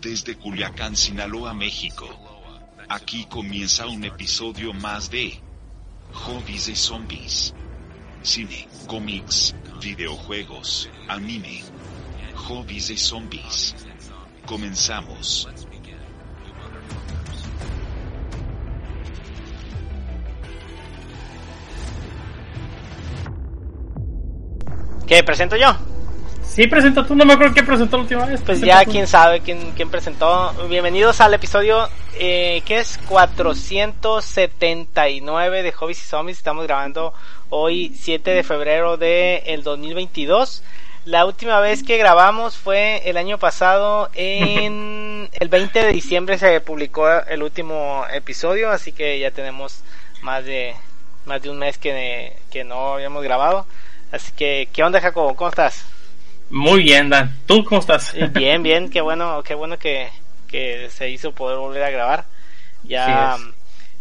desde Culiacán, Sinaloa, México. Aquí comienza un episodio más de Hobbies de Zombies. Cine, cómics, videojuegos, anime. Hobbies de Zombies. Comenzamos. ¿Qué presento yo? Sí, presentó tú, no me acuerdo quién presentó la última vez. Pues ya quién sabe quién, quién presentó. Bienvenidos al episodio eh, que es 479 de Hobbies y Zombies. Estamos grabando hoy 7 de febrero del el 2022. La última vez que grabamos fue el año pasado en el 20 de diciembre se publicó el último episodio, así que ya tenemos más de más de un mes que, que no habíamos grabado. Así que, ¿qué onda Jacobo? ¿Cómo estás? Muy bien, Dan. ¿Tú cómo estás? Bien, bien, qué bueno, qué bueno que, que se hizo poder volver a grabar. Ya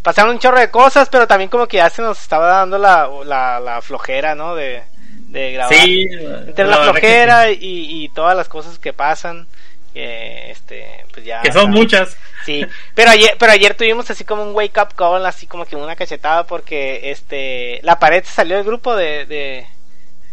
pasaron un chorro de cosas, pero también como que ya se nos estaba dando la, la, la flojera, ¿no? De, de grabar. Sí, Entre la, flojera y, y todas las cosas que pasan, que este, pues ya. Que son muchas. Sí, pero ayer, pero ayer tuvimos así como un wake up call, así como que una cachetada porque este, la pared se salió del grupo de, de,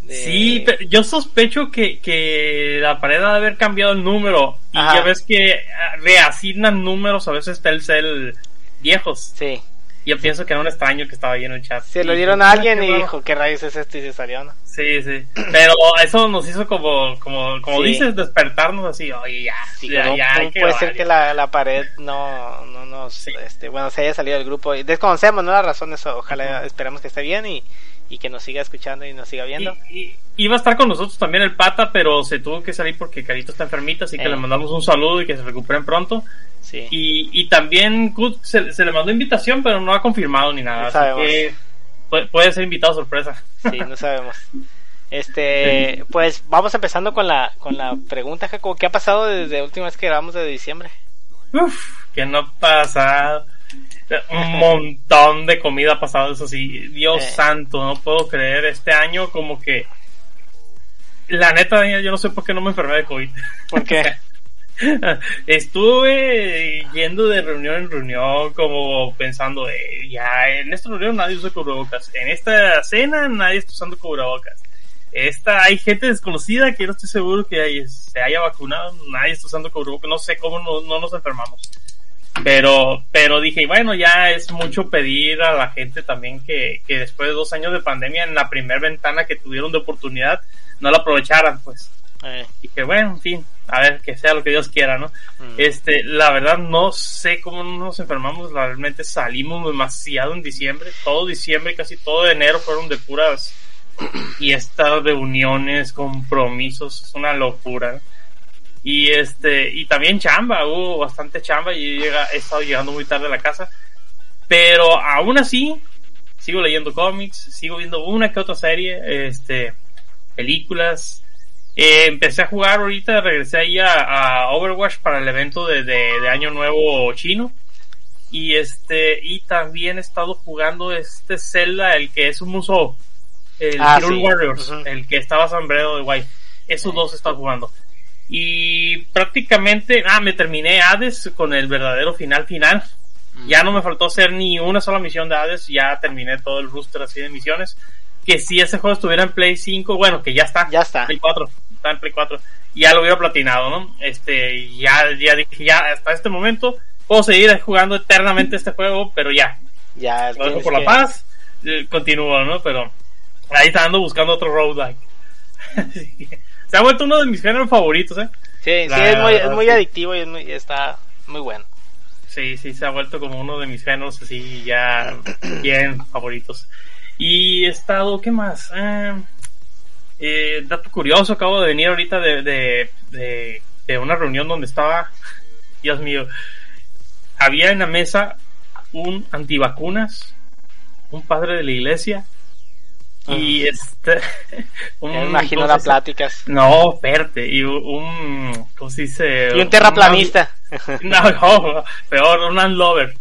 de- Sí, pero yo sospecho que, que la pared ha de haber cambiado el número. Y Ajá. ya ves que ah, reasignan números a veces Telcel viejos. sí. Yo pienso que era un extraño que estaba ahí en el chat. Se lo dieron dije, a "Ah, alguien y raro". dijo, ¿qué rayos es esto? Y se salió, ¿no? Sí, sí. Pero eso nos hizo como, como, como Sí. dices, despertarnos así. Oye, ya, Sí, ya, ¿cómo- ya, que puede ser que ya". la, la pared no, no nos, Sí. este, bueno, se haya salido del grupo. Y Desconocemos, ¿no? Las razones, ojalá, esperemos que esté bien y, y que nos siga escuchando y nos siga viendo. Y- y- iba a estar con nosotros también el pata, pero se tuvo que salir porque Carito está enfermita, así que Eh. le mandamos un saludo y que se recuperen pronto. Sí. Y, y también Kut se, se le mandó invitación, pero no ha confirmado ni nada. No así sabemos. que puede, puede ser invitado sorpresa. Sí, no sabemos. Este, pues vamos empezando con la, con la pregunta, Jacobo. ¿Qué ha pasado desde la última vez que grabamos de diciembre? Uf, que no pasa. Un montón de comida ha pasado, eso sí. Dios Eh. santo, no puedo creer. Este año como que... La neta, Daniel, yo no sé por qué no me enfermé de COVID. ¿Por qué? Estuve yendo de reunión en reunión, como pensando, eh, ya en esta reunión nadie usa cubrebocas, en esta cena nadie está usando cubrebocas, esta hay gente desconocida que no estoy seguro que hay- se haya vacunado, nadie está usando cubrebocas, no sé cómo no, no nos enfermamos. Pero, pero dije, bueno, ya es mucho pedir a la gente también que, que después de dos años de pandemia, en la primera ventana que tuvieron de oportunidad, no la aprovecharan, pues Eh, dije, bueno, en fin, a ver, que sea lo que Dios quiera, ¿no? Mm. Este, la verdad no sé cómo nos enfermamos, realmente salimos demasiado en diciembre, todo diciembre, casi todo enero fueron de puras fiestas, reuniones, compromisos, es una locura. Y este, y también chamba, hubo bastante chamba y llega, he estado llegando muy tarde a la casa, pero aún así, sigo leyendo cómics, sigo viendo una que otra serie, este, películas, eh, empecé a jugar ahorita, regresé ahí a, a Overwatch para el evento de, de- de Año Nuevo chino. Y este, y también he estado jugando este Zelda, el que es un muso, el Ah, sí. Warriors, el que estaba sombrero de guay. Esos dos he estado jugando. Y prácticamente, ah, me terminé Hades con el verdadero final final. Ya no me faltó hacer ni una sola misión de Hades, ya terminé todo el rooster así de misiones. Que si ese juego estuviera en Play 5, bueno, que ya está. Ya está. Play 4, está en Play 4. Ya lo hubiera platinado, ¿no? Este, ya, ya dije, ya hasta este momento puedo seguir jugando eternamente este juego, pero ya. ya, Lo dejo por la que- paz, eh, continúo, ¿no? Pero ahí está ando buscando otro roguelike. Se ha vuelto uno de mis géneros favoritos, ¿eh? Sí, sí, es muy, es muy sí. adictivo y es muy- está muy bueno. Sí, sí, se ha vuelto como uno de mis géneros así ya bien favoritos. Y he estado, ¿qué más? Eh, eh, dato curioso, acabo de venir ahorita de, de, de, de una reunión donde estaba, Dios mío, había en la mesa un antivacunas, un padre de la iglesia y este... un- Me imagino ¿cómo las pláticas. No, espérate, y un... ¿Cómo se dice? Y un terraplanista. No, no, peor, un landlover.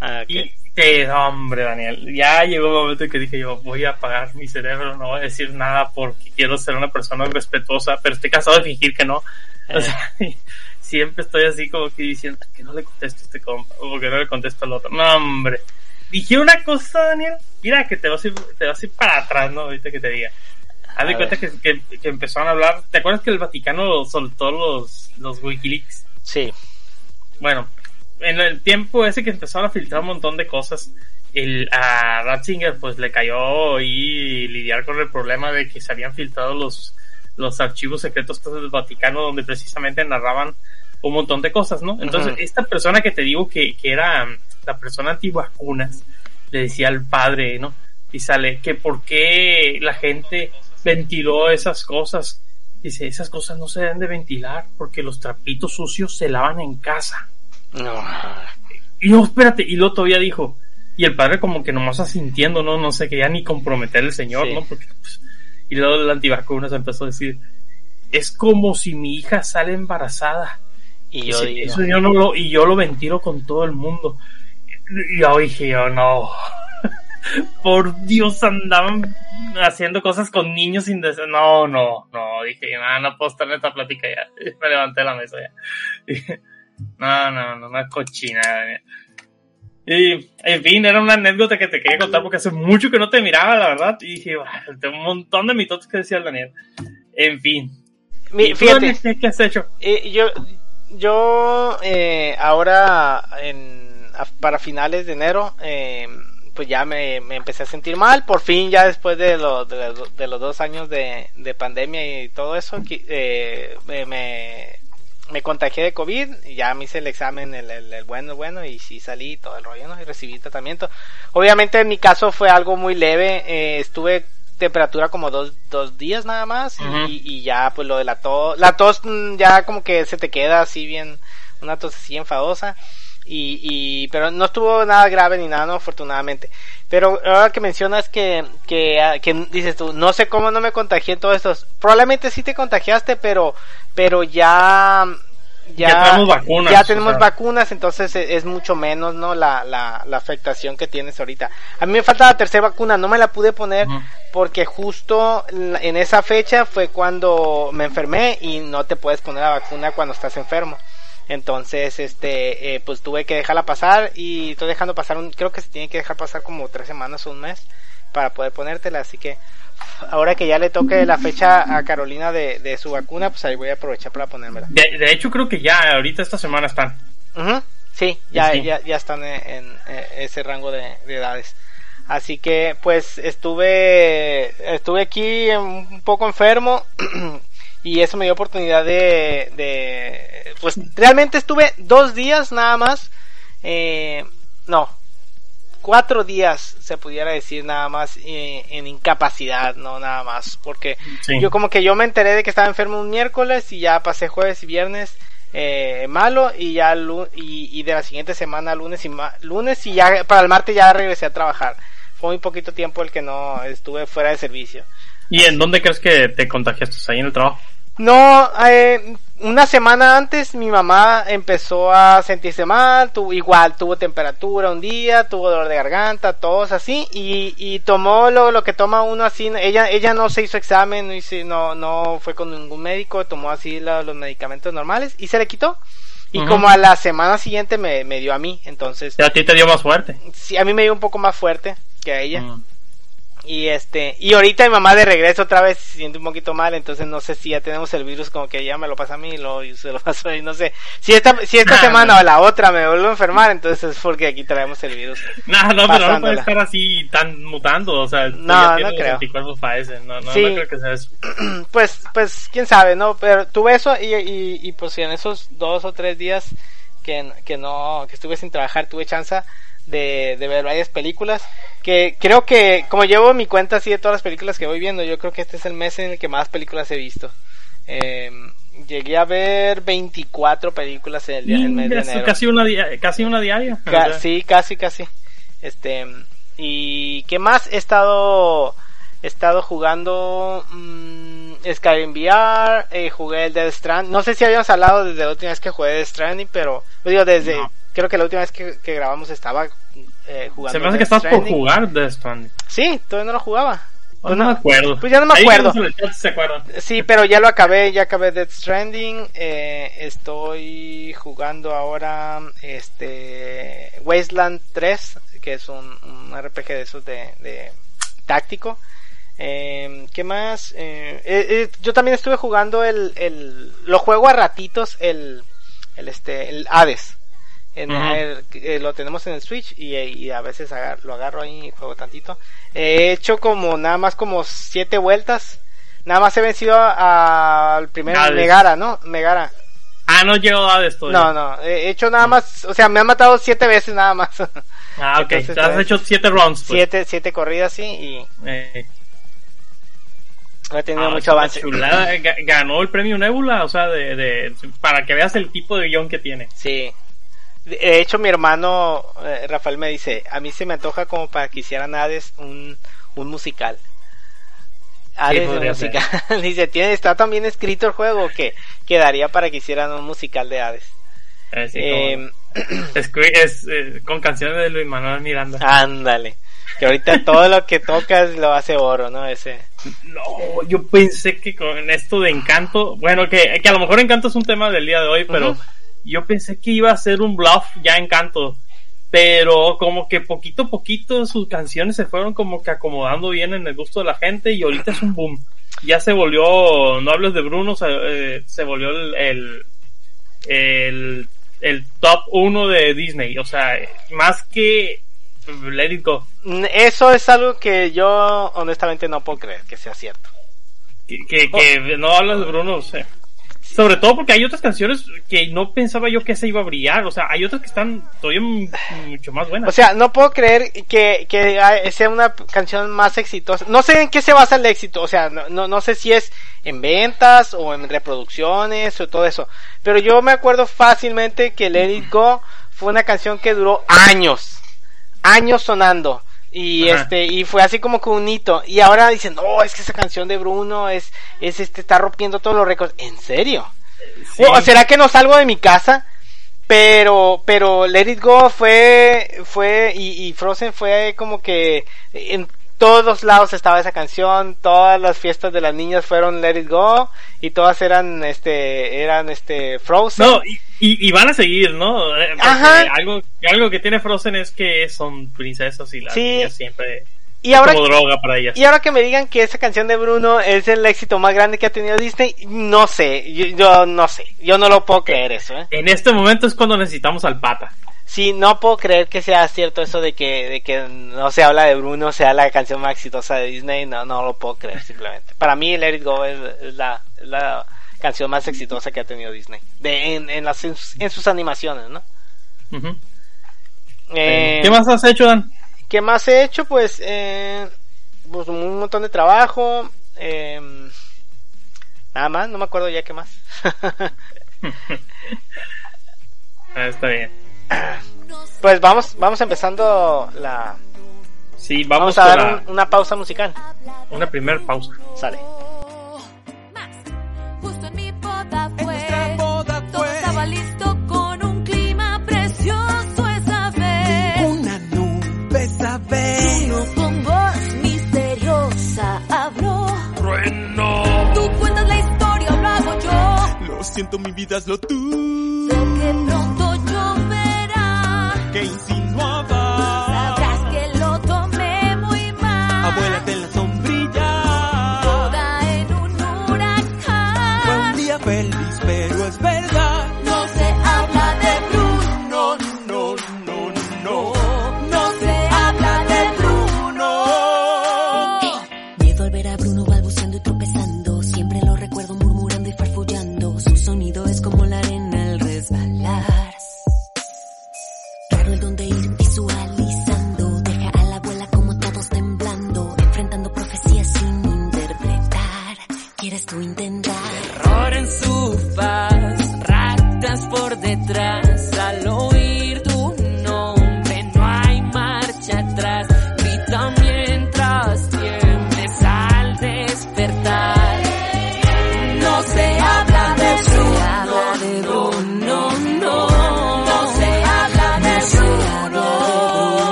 Ah, ok. Y que, no, hombre, Daniel, ya llegó el momento en que dije yo, voy a apagar mi cerebro, no voy a decir nada porque quiero ser una persona respetuosa, pero estoy cansado de fingir que no. O Eh. sea, siempre estoy así como que diciendo que no le contesto a este compa, o que no le contesto al otro. No, hombre. Dije una cosa, Daniel. Mira que te vas a ir, te vas a ir para atrás, ¿no? Ahorita que te diga. Haz de cuenta que, que, que, empezaron a hablar. ¿Te acuerdas que el Vaticano soltó los, los Wikileaks? Sí. Bueno, en el tiempo ese que empezaron a filtrar un montón de cosas, el, a Ratzinger pues le cayó y lidiar con el problema de que se habían filtrado los, los archivos secretos del Vaticano donde precisamente narraban un montón de cosas, ¿no? Entonces, esta persona que te digo que, que era la persona antivacunas, le decía al padre, ¿no? Y sale que por qué la gente ventiló esas cosas. Dice, esas cosas no se deben de ventilar porque los trapitos sucios se lavan en casa. No. Y no, espérate, y luego todavía dijo, y el padre como que nomás asintiendo, ¿no? No sé, quería ni comprometer al señor, ¿no? Porque, pues, y luego el antivacunas empezó a decir, es como si mi hija sale embarazada. Y yo, Dice, digo, eso yo no lo, y yo lo ventilo con todo el mundo. Yo dije, yo no. Por Dios, andaban haciendo cosas con niños sin deseo. No, no, no. Dije, no, no puedo estar en esta plática ya. Me levanté de la mesa ya. Dije, no, no, no, una cochinada. Y, en fin, era una anécdota que te quería contar porque hace mucho que no te miraba, la verdad. Y dije, "Buah, tengo un montón de mitotes que decía el Daniel. En fin. Mi- ¿Y tú, fíjate, Daniel, ¿qué, qué has hecho? eh, yo, yo eh, ahora en, a- para finales de enero, eh, pues ya me, me empecé a sentir mal. Por fin, ya después de, lo- de, los- de los dos años de, de pandemia y todo eso, que, eh, me, me, contagié de COVID. Y ya me hice el examen, el, el, el bueno, el bueno, y sí salí todo el rollo, ¿no? Y recibí tratamiento. Obviamente en mi caso fue algo muy leve. eh, estuve temperatura como dos, dos días nada más y- y ya pues lo de la tos, la tos mm, ya como que se te queda así bien, una tos así enfadosa y, y pero no estuvo nada grave ni nada, no, afortunadamente. Pero ahora que mencionas que, que, ah, que dices tú, no sé cómo no me contagié todo esto, probablemente sí te contagiaste, pero, pero ya, ya, Ya tenemos vacunas, ya o tenemos sea. vacunas, entonces e- es mucho menos, ¿no? La, la, la afectación que tienes ahorita. A mí me falta la tercera vacuna, no me la pude poner porque justo en esa fecha fue cuando me enfermé y no te puedes poner la vacuna cuando estás enfermo. Entonces, este, eh, pues tuve que dejarla pasar y estoy dejando pasar un, creo que se tiene que dejar pasar como tres semanas o un mes para poder ponértela, así que ahora que ya le toque la fecha a Carolina de, de su vacuna, pues ahí voy a aprovechar para ponérmela. De, de hecho, creo que ya ahorita esta semana están. Ujú, Sí, ya, Sí. ya, ya están en, en, eh, ese rango de, de edades. Así que, pues, estuve, estuve aquí un poco enfermo y eso me dio oportunidad de, de, pues, realmente estuve dos días nada más, eh, no, cuatro días se pudiera decir nada más eh, en incapacidad, no nada más, porque Sí. yo como que yo me enteré de que estaba enfermo un miércoles y ya pasé jueves y viernes eh, malo y ya y, y de la siguiente semana lunes y ma- lunes y ya para el martes ya regresé a trabajar. Fue muy poquito tiempo el que no estuve fuera de servicio. ¿Y en dónde crees que te contagiaste? ¿Ahí en el trabajo? No, eh, una semana antes mi mamá empezó a sentirse mal, tuvo, igual tuvo temperatura un día, tuvo dolor de garganta, tos así, y, y tomó lo, lo que toma uno así, ella, ella no se hizo examen, no, hizo- no, no fue con ningún médico, tomó así la- los medicamentos normales y se le quitó. Y como a la semana siguiente me, me dio a mí, entonces, Ya a ti te dio más fuerte. sí, a mí me dio un poco más fuerte que a ella. Y este, y ahorita mi mamá de regreso otra vez se siente un poquito mal, entonces no sé si ya tenemos el virus como que ella me lo pasa a mí y luego yo se lo paso a mí, no sé. Si esta, si esta Nah, semana no. o la otra me vuelvo a enfermar, entonces es porque aquí traemos el virus. No, no, pero no puede estar así tan mutando, o sea, No, ya no los creo. no, no, Sí. no creo que sea eso. Pues, pues, quién sabe, ¿no? Pero tuve eso y, y, y pues en esos dos o tres días que, que no, que estuve sin trabajar, tuve chance de, de ver varias películas que creo que como llevo mi cuenta así de todas las películas que voy viendo, yo creo que este es el mes en el que más películas he visto. Eh, llegué a ver 24 películas en el, día- el mes de enero. casi una, casi una diaria. o Ca- sea, sí, casi, casi. Este, y qué más he estado, he estado jugando mm, Skyrim VR, eh, jugué el Death Strand. No sé si habíamos hablado desde la última vez que jugué Death Stranding, pero digo desde, No. creo que la última vez que, que grabamos estaba eh, jugando. Se me hace que estás por jugar Death Stranding. Sí, todavía no lo jugaba. Pues no, no- me acuerdo. pues ya no me acuerdo. se. Sí, pero ya lo acabé, ya acabé Death Stranding. Eh, estoy jugando ahora este Wasteland 3, que es un, un RPG de esos de, de táctico. Eh, ¿Qué más? Eh, yo también estuve jugando el, el, lo juego a ratitos el, el este, el Hades. En el- eh, lo tenemos en el Switch y, y a veces agar- lo agarro ahí y juego tantito. He hecho como nada más como siete vueltas. Nada más he vencido al primer Hades. Megara, ¿no? Megara. Ah, no llegó a esto. No, no, he hecho nada más, o sea, me han matado siete veces nada más. Ah, ok. Entonces, Te has pues, hecho siete rounds. Pues. siete, siete corridas, sí, y Eh, he tenido ah, mucho avance. chulada. Ga- Ganó el premio Nebula, o sea, de, de, para que veas el tipo de guion que tiene. Sí. De hecho, mi hermano eh, Rafael me dice, a mí se me antoja como para que hicieran Hades un, un musical. Hades un podría ser. musical. dice, tiene, está tan bien escrito el juego que quedaría para que hicieran un musical de Hades. Eh, sí, Eh, como- es, es, eh, con canciones de Luis Manuel Miranda. ándale. Que ahorita todo lo que tocas lo hace oro, ¿no? Ese. No, yo pensé que con esto de Encanto, bueno, que, que a lo mejor Encanto es un tema del día de hoy, pero Ujú. Yo pensé que iba a ser un bluff ya Encanto. Pero como que poquito a poquito sus canciones se fueron como que acomodando bien en el gusto de la gente y ahorita es un boom. Ya se volvió, no hables de Bruno, se, eh, se volvió el, el, el, el top uno de Disney. O sea, más que Let It Go. Mm, Eso es algo que yo honestamente no puedo creer que sea cierto. que, que, que no hablas de Bruno, o sea. Sobre todo porque hay otras canciones que no pensaba yo que esa iba a brillar. O sea, hay otras que están todavía mucho más buenas. O sea, no puedo creer que, que sea una canción más exitosa. No sé en qué se basa el éxito. O sea, no, no, no sé si es en ventas o en reproducciones o todo eso. Pero yo me acuerdo fácilmente que Let Go fue una canción que duró años. Años sonando. Y Ajá. este, y fue así como que un hito. Y ahora dicen, no, es que esa canción de Bruno es, es este, está rompiendo todos los récords. ¿En serio? Sí. O será que no salgo de mi casa, pero, pero Let It Go fue, fue, y, y Frozen fue como que en todos lados estaba esa canción, todas las fiestas de las niñas fueron Let It Go, y todas eran, este, eran, este, Frozen. No, y, y, y van a seguir, ¿no? Eh, porque Ajá. Algo, algo que tiene Frozen es que son princesas y las Sí. niñas siempre y ahora, como droga para ellas. y ahora que me digan que esa canción de Bruno es el éxito más grande que ha tenido Disney, no sé, yo, yo no sé, yo no lo puedo creer eso, eh. En este momento es cuando necesitamos al pata. Sí, no puedo creer que sea cierto eso de que, de que no se habla de Bruno, sea la canción más exitosa de Disney, no, no lo puedo creer simplemente. Para mí Let It Go es, es la, es la canción más exitosa que ha tenido Disney. De, en, en, las, en, sus, en sus animaciones, ¿no? Eh, ¿Qué más has hecho, Dan? ¿Qué más he hecho? Pues, eh, pues un montón de trabajo. Eh, nada más, no me acuerdo ya qué más. Ah, está bien. Pues vamos, vamos empezando la... Sí, Vamos, vamos, a dar un- una pausa musical. una primer pausa. Sale. Justo en mi boda fue. boda Todo estaba listo con un clima precioso esa vez. una nube, ¿sabes? Uno con voz misteriosa habló. Trueno. Tú cuentas la historia lo hago yo. Lo siento, mi vida es lo. Sé que lloverá. Que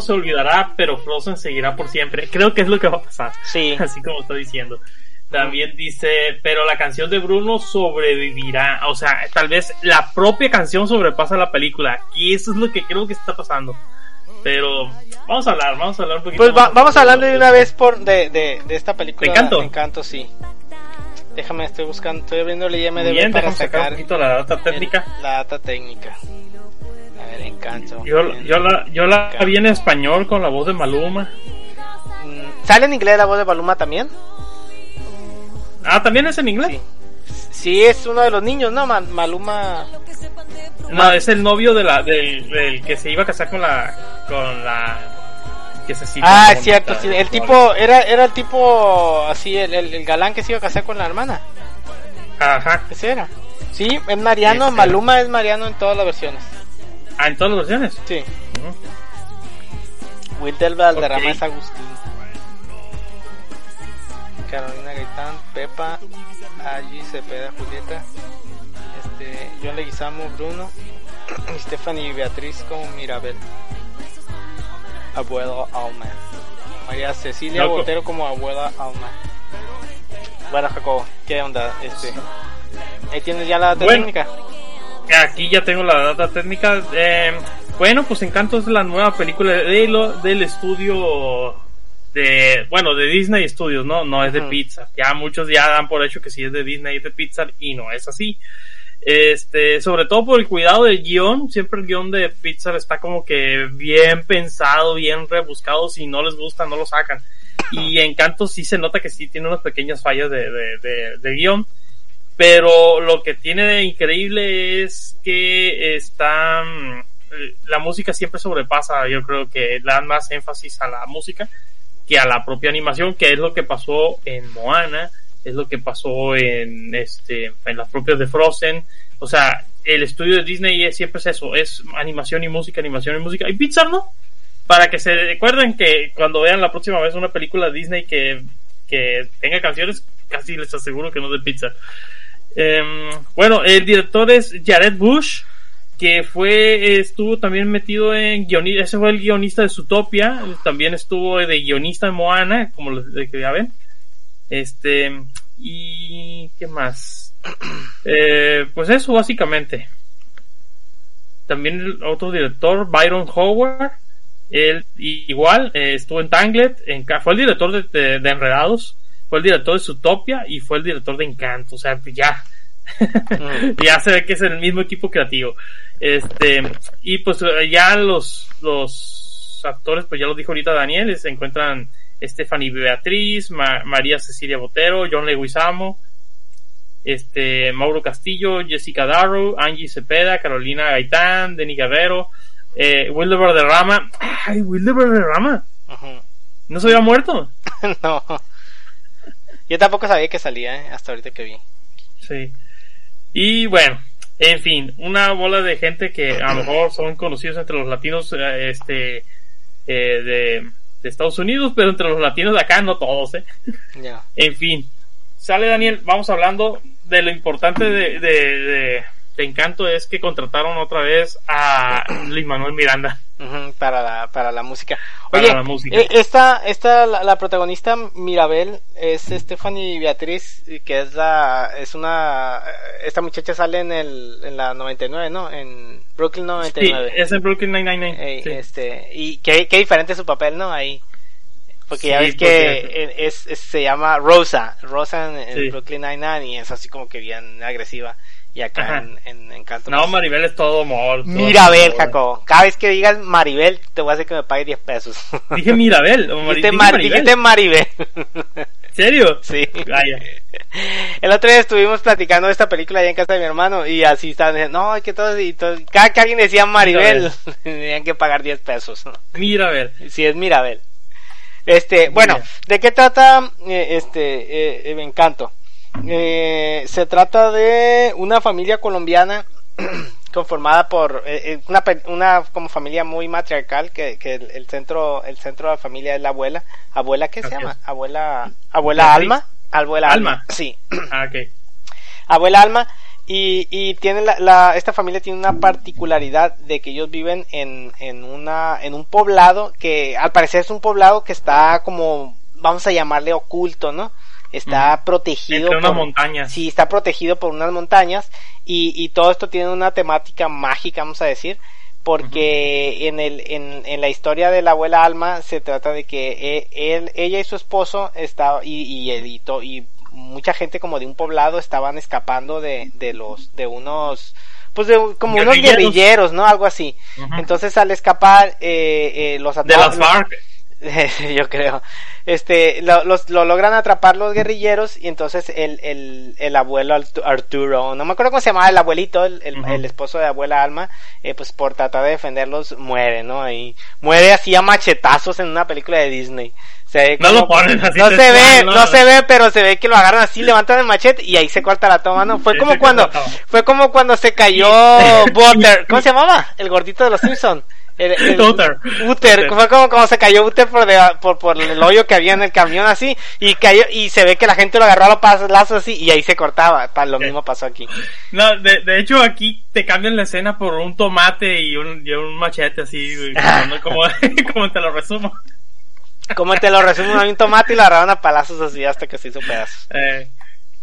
Se olvidará, pero Frozen seguirá por siempre. Creo que es lo que va a pasar. Sí. Así como está diciendo. También dice, pero la canción de Bruno sobrevivirá. O sea, tal vez la propia canción sobrepasa la película. Y eso es lo que creo que está pasando. Pero vamos a hablar, vamos a hablar un poquito. Pues va- más vamos hablando de una vez por de, de, de esta película. ¿De Encanto? Encanto, sí. Déjame, estoy buscando, estoy abriendo el IMDb Bien, para déjame sacar un sacar poquito la data técnica. el- la data técnica. Ver, Encanto. Yo, yo, la, yo la vi en español con la voz de Maluma. Mm, ¿Sale en inglés la voz de Baluma también? Ah, ¿también es en inglés? Sí. Sí, es uno de los niños, ¿no? Ma- Maluma. No, es el novio de la, del, del que se iba a casar con la, con la, que se Ah, es cierto, sí. El tipo, era, era el tipo así, el, el, el galán que se iba a casar con la hermana. Ajá. Ese era. Sí, es Mariano, Ese. Maluma es Mariano en todas las versiones. Ah, en todas las versiones. Sí. Will del Valderrama es Agustín. Carolina Gaitán, Pepa, Allí Cepeda, Julieta, este, John Leguizamo, Bruno, Stephanie y Beatriz como Mirabel. Abuelo Alma. María Cecilia Loco. Botero como abuela Alma. Bueno, Jacobo, ¿qué onda? Este, ahí tienes ya la Bueno. técnica. Aquí ya tengo la data técnica. Eh, bueno, pues Encanto es la nueva película de lo, del estudio de, bueno, de Disney Studios, ¿no? No es de Ujú. Pixar. Ya muchos ya dan por hecho que sí es de Disney y es de Pixar y no es así. Este, sobre todo por el cuidado del guion, siempre el guion de Pixar está como que bien pensado, bien rebuscado, si no les gusta no lo sacan. Y Encanto sí se nota que sí tiene unas pequeñas fallas de, de, de, de guion. Pero lo que tiene de increíble es que está mm, la música siempre sobrepasa, yo creo que dan más énfasis a la música que a la propia animación, que es lo que pasó en Moana, es lo que pasó en este en las propias de Frozen, o sea, el estudio de Disney es, siempre es eso, es animación y música, animación y música, y Pixar no, para que se recuerden que cuando vean la próxima vez una película de Disney que, que tenga canciones, casi les aseguro que no es de Pixar. Em, bueno, el director es Jared Bush, que fue, estuvo también metido en guionista, ese fue el guionista de Zootopia, también estuvo de guionista en Moana, como lo de que ya ven. Este, y ¿qué más? Eh, pues eso básicamente. También el otro director, Byron Howard, él igual eh, estuvo en Tangled, en, fue el director de Enredados, fue el director de Zootopia y fue el director de Encanto, o sea, pues ya, Mm. ya se ve que es el mismo equipo creativo. Este, y pues eh, ya los, los actores, pues ya lo dijo ahorita Daniel, se encuentran Stephanie Beatriz, Ma- María Cecilia Botero, John Leguizamo, este, Mauro Castillo, Jessica Darrow, Angie Cepeda, Carolina Gaitán, Denny Guerrero, eh, Wilder Valderrama. Ay, Wilder Valderrama. Ujú. ¿No se había muerto? no. Yo tampoco sabía que salía, ¿eh? hasta ahorita que vi. Sí. Y bueno, en fin, una bola de gente que a lo mejor son conocidos entre los latinos eh, este eh, de, de Estados Unidos, pero entre los latinos de acá no todos, ¿eh? Ya. En fin, sale Daniel, vamos hablando de lo importante de, de, de, de Encanto es que contrataron otra vez a Luis Manuel Miranda. Para la para la música. Para Oye, la música. eh, esta esta la, la protagonista Mirabel es Stephanie Beatriz que es la es una esta muchacha sale en el en la 99, ¿no? En Brooklyn Sí, 99. es en Brooklyn Nine-Nine. Ey, sí. este y qué, qué diferente su papel, ¿no? Ahí. Porque ya Sí, ves que es, es- se llama Rosa, Rosa en, en Sí. Brooklyn Nine-Nine y es así como que bien agresiva y acá Ajá. en, en Encanto. No, pues, Maribel es todo amor. todo Mirabel. Jacobo. Cada vez que digas Maribel, te voy a hacer que me pague 10 pesos. Dije Mirabel. o Mari- dijiste, dije Mar- Maribel. dijiste Maribel. ¿En serio? sí. Vaya. El otro día estuvimos platicando de esta película allá en casa de mi hermano y así estaban diciendo, no, es que todos, y todos- cada que alguien decía Maribel, tenían que pagar 10 pesos. Mirabel. Si es Mirabel. Este, bueno, Mira. ¿de qué trata eh, este eh, eh, Encanto? Eh, se trata de una familia colombiana conformada por eh, eh, una, una como familia muy matriarcal que, que el, el centro el centro de la familia es la abuela. Abuela qué se llama abuela abuela. Alma. Abuela Alma, Alma. sí. Ah, abuela Alma. Y, y tiene la, la- esta familia tiene una particularidad de que ellos viven en, en una en un poblado que al parecer es un poblado que está como vamos a llamarle oculto no está protegido Entre unas por- montañas. Sí, está protegido por unas montañas y, y todo esto tiene una temática mágica, vamos a decir, porque en, el, en, en la historia de la abuela Alma se trata de que eh, él, ella y su esposo estaba, y, y, él y, to- y mucha gente como de un poblado estaban escapando de, de los, de unos, pues de como unos Guerrilleros. guerrilleros, ¿no? Algo así. Entonces al escapar, eh, eh, los De atacan- las FARC. yo creo. Este, lo, los, lo logran atrapar los guerrilleros y entonces el, el, el abuelo Artu- Arturo, no me acuerdo cómo se llamaba el abuelito, el, el, esposo de abuela Alma, eh, pues por tratar de defenderlos muere, ¿no? Y muere así a machetazos en una película de Disney. Se No como- lo ponen así No se ve, ¿no? no se ve, pero se ve que lo agarran así, levantan el machete y ahí se corta la toma, ¿no? Fue como cuando, fue como cuando se cayó Butter, ¿cómo se llamaba? El gordito de los Simpsons. El, el- Uther. fue como cuando se cayó Uther por, de- por, por el hoyo que había en el camión así, y cayó, y se ve que la gente lo agarró a los pas- lazos así, y ahí se cortaba, Pa- lo Sí. mismo pasó aquí. No, de, de hecho aquí te cambian la escena por un tomate y un, y un machete así, como, como, como te lo resumo. Como te lo resumo, un tomate y lo agarraron a palazos así hasta que se hizo pedazos. Eh,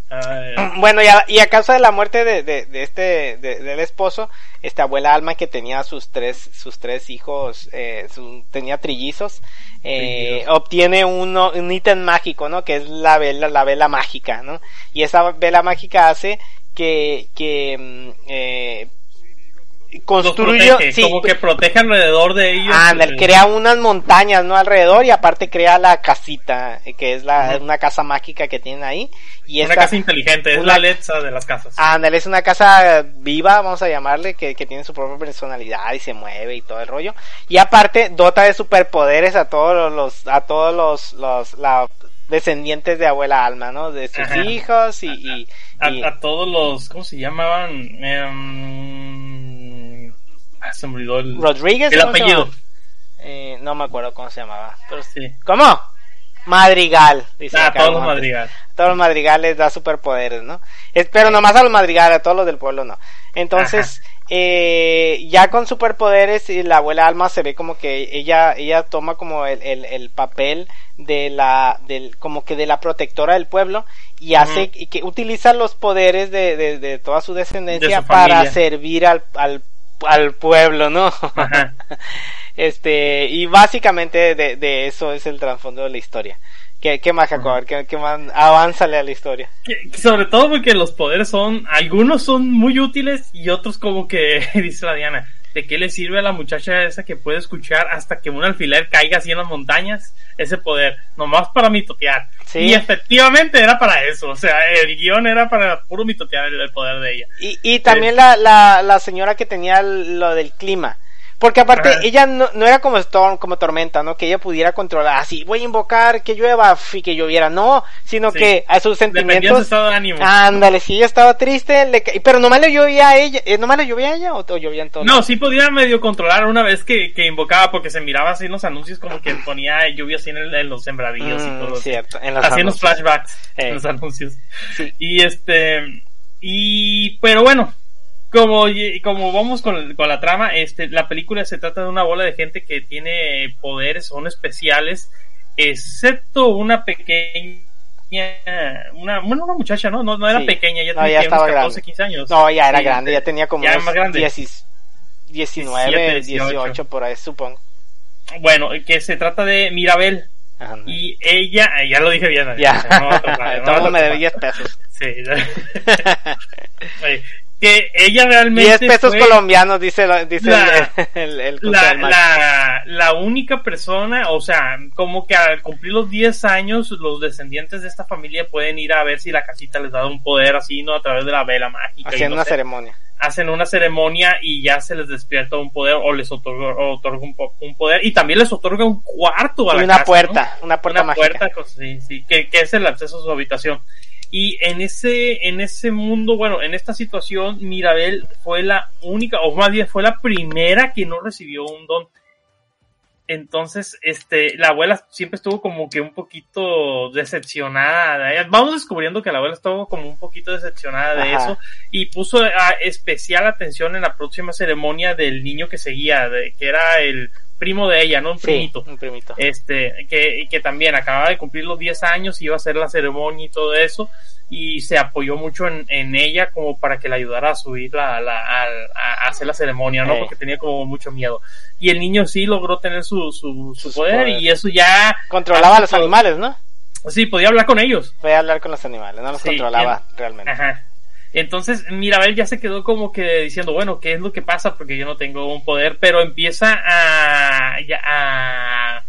ay, Bueno, y a, y a causa de la muerte de, de, de este, de- del esposo, esta abuela Alma que tenía sus tres, sus tres hijos, eh, su- tenía trillizos, eh, obtiene uno, un ítem mágico, ¿no? Que es la vela, la vela mágica, ¿no? Y esa vela mágica hace que, que, mm, eh, construye, protege, sí, como que protege alrededor de ellos. Ándale, eh, crea unas montañas, ¿no? Alrededor y aparte crea la casita, eh, que es la, una casa mágica que tienen ahí. Y una esta- casa inteligente, es una- la Alexa de las casas. Ándale, es una casa viva, vamos a llamarle, que, que tiene su propia personalidad y se mueve y todo el rollo. Y aparte, dota de superpoderes a todos los, a todos los, los, la, descendientes de abuela Alma, ¿no? De sus Ajá. hijos y, y, a, y- a todos los, ¿cómo se llamaban? Em, ah, se me olvidó el, Rodríguez. el ¿cómo se apellido. Eh, no me acuerdo cómo se llamaba. Pero, Sí. ¿Cómo? Madrigal. Dice Ah, todos los Montes. madrigal. todos los madrigales da superpoderes, ¿no? Es, pero nomás a los madrigales, a todos los del pueblo no. Entonces, eh, ya con superpoderes, y la abuela Alma se ve como que ella, ella toma como el, el, el papel de la, del, como que de la protectora del pueblo y hace, y que utiliza los poderes de, de, de toda su descendencia De su para servir al, al, al pueblo, ¿no? Ajá. Este, y básicamente de, de eso es el trasfondo de la historia. ¿Qué, qué más, Jacob? ¿Qué, qué más? Avánzale a la historia. Que- que sobre todo porque los poderes son, algunos son muy útiles y otros como que, dice la Diana, ¿de qué le sirve a la muchacha esa que puede escuchar hasta que un alfiler caiga así en las montañas? Ese poder, nomás para mitotear. Sí. Y efectivamente era para eso, o sea, el guion era para puro mitotear el, el poder de ella. Y, y también la, la, la señora que tenía lo del clima. Porque aparte, ella no, no era como Storm, como Tormenta, ¿no? Que ella pudiera controlar, así, voy a invocar que llueva y que lloviera. No, sino Sí. que a sus de su sentimientos... estado de ánimo. Ándale, si ella estaba triste, le pero nomás le llovía a ella, eh, nomás le llovía a ella o, o llovía en todo. No, sí podía medio controlar una vez que, que invocaba porque se miraba así en los anuncios como que ponía lluvia así en, el- en los sembradíos y Mm, todo. cierto, en los Así en los flashbacks, Eh. en los anuncios. Sí. Y este, y, pero bueno, como, como vamos con, con la trama, este, la película se trata de una bola de gente que tiene poderes, son especiales, excepto una pequeña, una, bueno, una muchacha, ¿no? No, no era Sí. pequeña, ya No, tenía ya unos estaba 14, grande. 15 años. No, ya era Sí, grande, ya tenía como ya unos más grande. 10 19, 17, 18. 18 por ahí, supongo. Bueno, que se trata de Mirabel. Y ella, ya lo dije bien. Ya. no no Todo va a mundo me debe topar. 10 pesos. Sí. Que ella realmente 10 pesos fue colombianos, dice, dice la- el, el, el la, la, la única persona, o sea, como que al cumplir los 10 años, los descendientes de esta familia pueden ir a ver si la casita les da un poder así, ¿no? A través de la vela mágica. Haciendo no una sé. ceremonia. Hacen una ceremonia y ya se les despierta un poder o les otorga, o otorga un, un poder y también les otorga un cuarto a la una casa, ¿no? puerta, una puerta una mágica. puerta, pues, sí, sí, que, que es el acceso a su habitación. Y en ese, en ese mundo, bueno, en esta situación, Mirabel fue la única, o más bien fue la primera que no recibió un don. Entonces, este, la abuela siempre estuvo como que un poquito decepcionada. Vamos descubriendo que la abuela estuvo como un poquito decepcionada de Ajá. eso y puso ah, especial atención en la próxima ceremonia del niño que seguía, de, que era el primo de ella, no un Sí, primito. un primito. Este, que, que también acababa de cumplir los 10 años, iba a hacer la ceremonia y todo eso, y se apoyó mucho en, en ella como para que la ayudara a subir la, la, a, a hacer la ceremonia, ¿no? Eh. Porque tenía como mucho miedo. Y el niño sí logró tener su, su, su poder, y eso ya, Controlaba a los animales, ¿no? sí, podía hablar con ellos. Fue a hablar con los animales, no los Sí, controlaba en- realmente. Ajá. Entonces, Mirabel ya se quedó como que diciendo, bueno, ¿qué es lo que pasa? Porque yo no tengo un poder, pero empieza a, ya, a,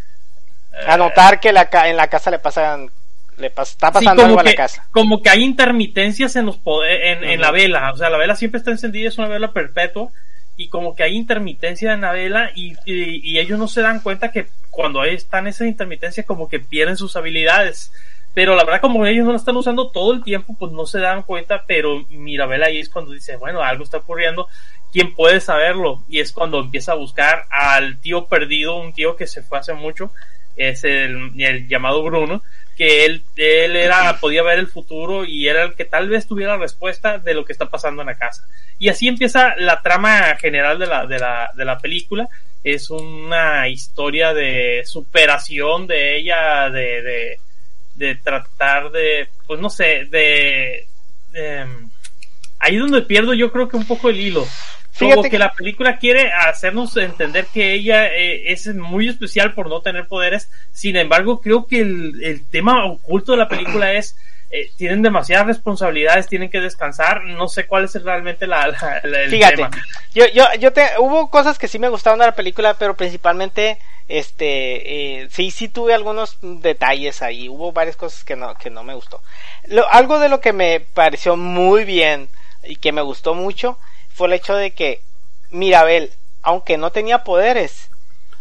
A notar que la en la casa le pasan, le pas- está Sí, pasando algo como a la que, casa. como que hay intermitencias en los poder, en, la vela, o sea, la vela siempre está encendida, es una vela perpetua, y como que hay intermitencia en la vela, y, y, y ellos no se dan cuenta que cuando ahí están esas intermitencias como que pierden sus habilidades. Pero la verdad, como ellos no la están usando todo el tiempo, pues no se dan cuenta, pero Mirabel ahí es cuando dice, bueno, algo está ocurriendo, ¿quién puede saberlo? Y es cuando empieza a buscar al tío perdido, un tío que se fue hace mucho, es el, el llamado Bruno, que él, él era, podía ver el futuro y era el que tal vez tuviera la respuesta de lo que está pasando en la casa. Y así empieza la trama general de la, de la, de la película. Es una historia de superación de ella, de, de, de tratar de, pues no sé, de, em, ahí es donde pierdo yo creo que un poco el hilo. Como Fíjate que, que- la película quiere hacernos entender que ella eh, es muy especial por no tener poderes. Sin embargo, creo que el, el tema oculto de la película es eh, tienen demasiadas responsabilidades, tienen que descansar. No sé cuál es realmente la, la- la- el Fíjate, tema. yo, yo, yo te, hubo cosas que sí me gustaron de la película, pero principalmente, este, eh, sí, sí tuve algunos detalles ahí, hubo varias cosas que no, que no me gustó. Lo, algo de lo que me pareció muy bien y que me gustó mucho fue el hecho de que Mirabel, aunque no tenía poderes,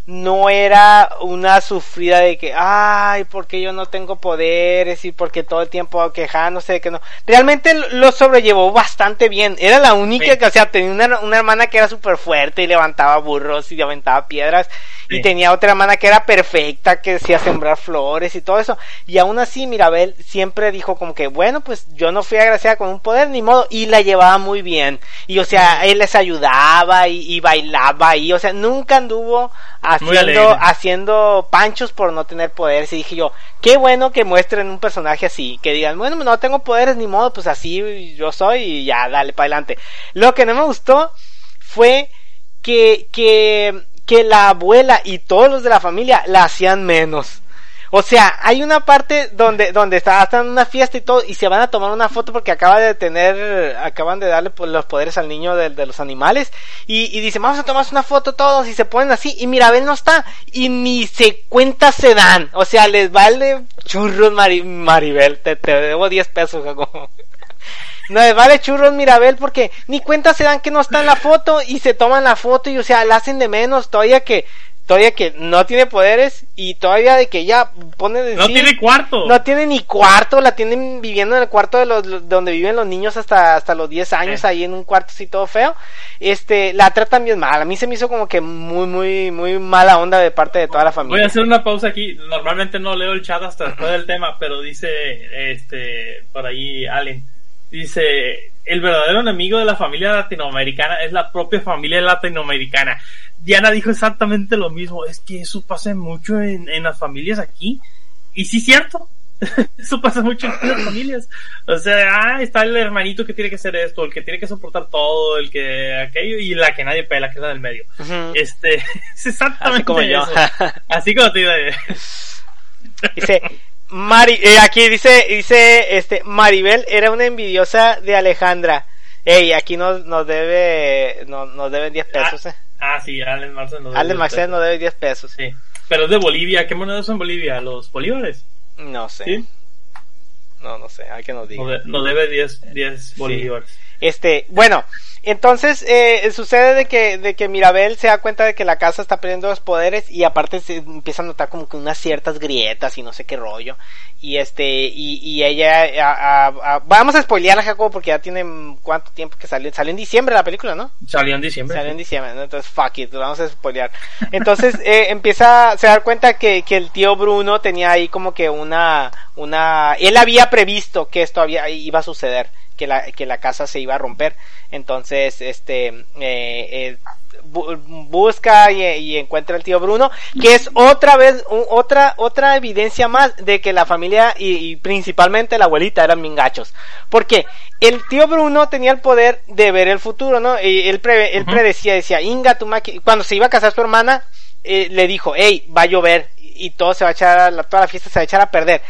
no era una sufrida de que, ay, porque yo no tengo poderes y porque todo el tiempo quejándose de que no. Realmente lo sobrellevó bastante bien. Era la única Sí. que, o sea, tenía una, una hermana que era súper fuerte y levantaba burros y aventaba piedras. Y tenía otra hermana que era perfecta, que decía sembrar flores y todo eso. Y aún así, Mirabel siempre dijo como que, bueno, pues yo no fui agraciada con un poder, ni modo. Y la llevaba muy bien. Y o sea, él les ayudaba y, y bailaba y, o sea, nunca anduvo haciendo, haciendo panchos por no tener poderes. Y dije yo, qué bueno que muestren un personaje así. Que digan, bueno, no tengo poderes ni modo, pues así yo soy y ya, dale para adelante. Lo que no me gustó fue que, que, que la abuela y todos los de la familia la hacían menos. O sea, hay una parte donde, donde está, están en una fiesta y todo, y se van a tomar una foto porque acaba de tener, acaban de darle pues, los poderes al niño de, de los animales, y, y dicen, vamos a tomarse una foto todos, y se ponen así, y Mirabel no está, y ni se cuenta se dan, o sea, les vale churros Mari- Maribel, te, te debo 10 pesos, Jacobo. No les vale churros Mirabel porque ni cuenta se dan que no está en la foto y se toman la foto y o sea, la hacen de menos todavía que todavía que no tiene poderes y todavía de que ella pone de No sí, tiene cuarto. no tiene ni cuarto, la tienen viviendo en el cuarto de los los- donde viven los niños hasta hasta los 10 años Sí. ahí en un cuarto así todo feo. Este, la tratan bien mal. A mí se me hizo como que muy muy muy mala onda de parte de toda la Voy familia. a hacer una pausa aquí. Normalmente no leo el chat hasta después del tema, pero dice este por ahí Allen. Dice, el verdadero enemigo de la familia latinoamericana es la propia familia latinoamericana. Diana dijo exactamente lo mismo. Es que eso pasa mucho en, en las familias aquí. Y sí, cierto. eso pasa mucho en las familias. O sea, ah, está el hermanito que tiene que hacer esto, el que tiene que soportar todo, el que aquello, y la que nadie pela, que es la del medio. Este, es exactamente Así como yo. eso. Así como te iba a decir. Dice, Mari, eh, aquí dice, dice, este, Maribel era una envidiosa de Alejandra. Ey, aquí nos, nos debe, nos, nos deben 10 pesos, eh. Ah, sí, Allen Marcel no debe de Maxel pesos. nos debe 10 pesos. Sí. Pero es de Bolivia. ¿Qué monedas son Bolivia? ¿Los bolívares? No sé. Sí. No, no sé, hay que nos diga. Nos, de- nos debe 10, 10 bolívares. Este, bueno, entonces eh, sucede de que, de que Mirabel se da cuenta de que la casa está perdiendo los poderes y aparte se empieza a notar como que unas ciertas grietas y no sé qué rollo. Y este, y, y ella, a- a- a- vamos a spoilear a Jacobo porque ya tiene cuánto tiempo que salió, salió en diciembre la película, ¿no? Salió en diciembre. Salió en diciembre, ¿no? entonces fuck it, lo vamos a spoilear. Entonces eh, empieza, se da cuenta que, que el tío Bruno tenía ahí como que una, una, él había previsto que esto había, iba a suceder, que la, que la casa se iba a romper. Entonces, este, eh, eh, bu- busca y, y encuentra al tío Bruno, que es otra vez, otra, otra evidencia más de que la familia y, y principalmente la abuelita eran bien gachos. Porque el tío Bruno tenía el poder de ver el futuro, ¿no? Y él, pre- él predecía, decía, Inga, tu maqui-". cuando se iba a casar su hermana, eh, le dijo, hey, va a llover y todo se va a echar, a la, toda la fiesta se va a echar a perder.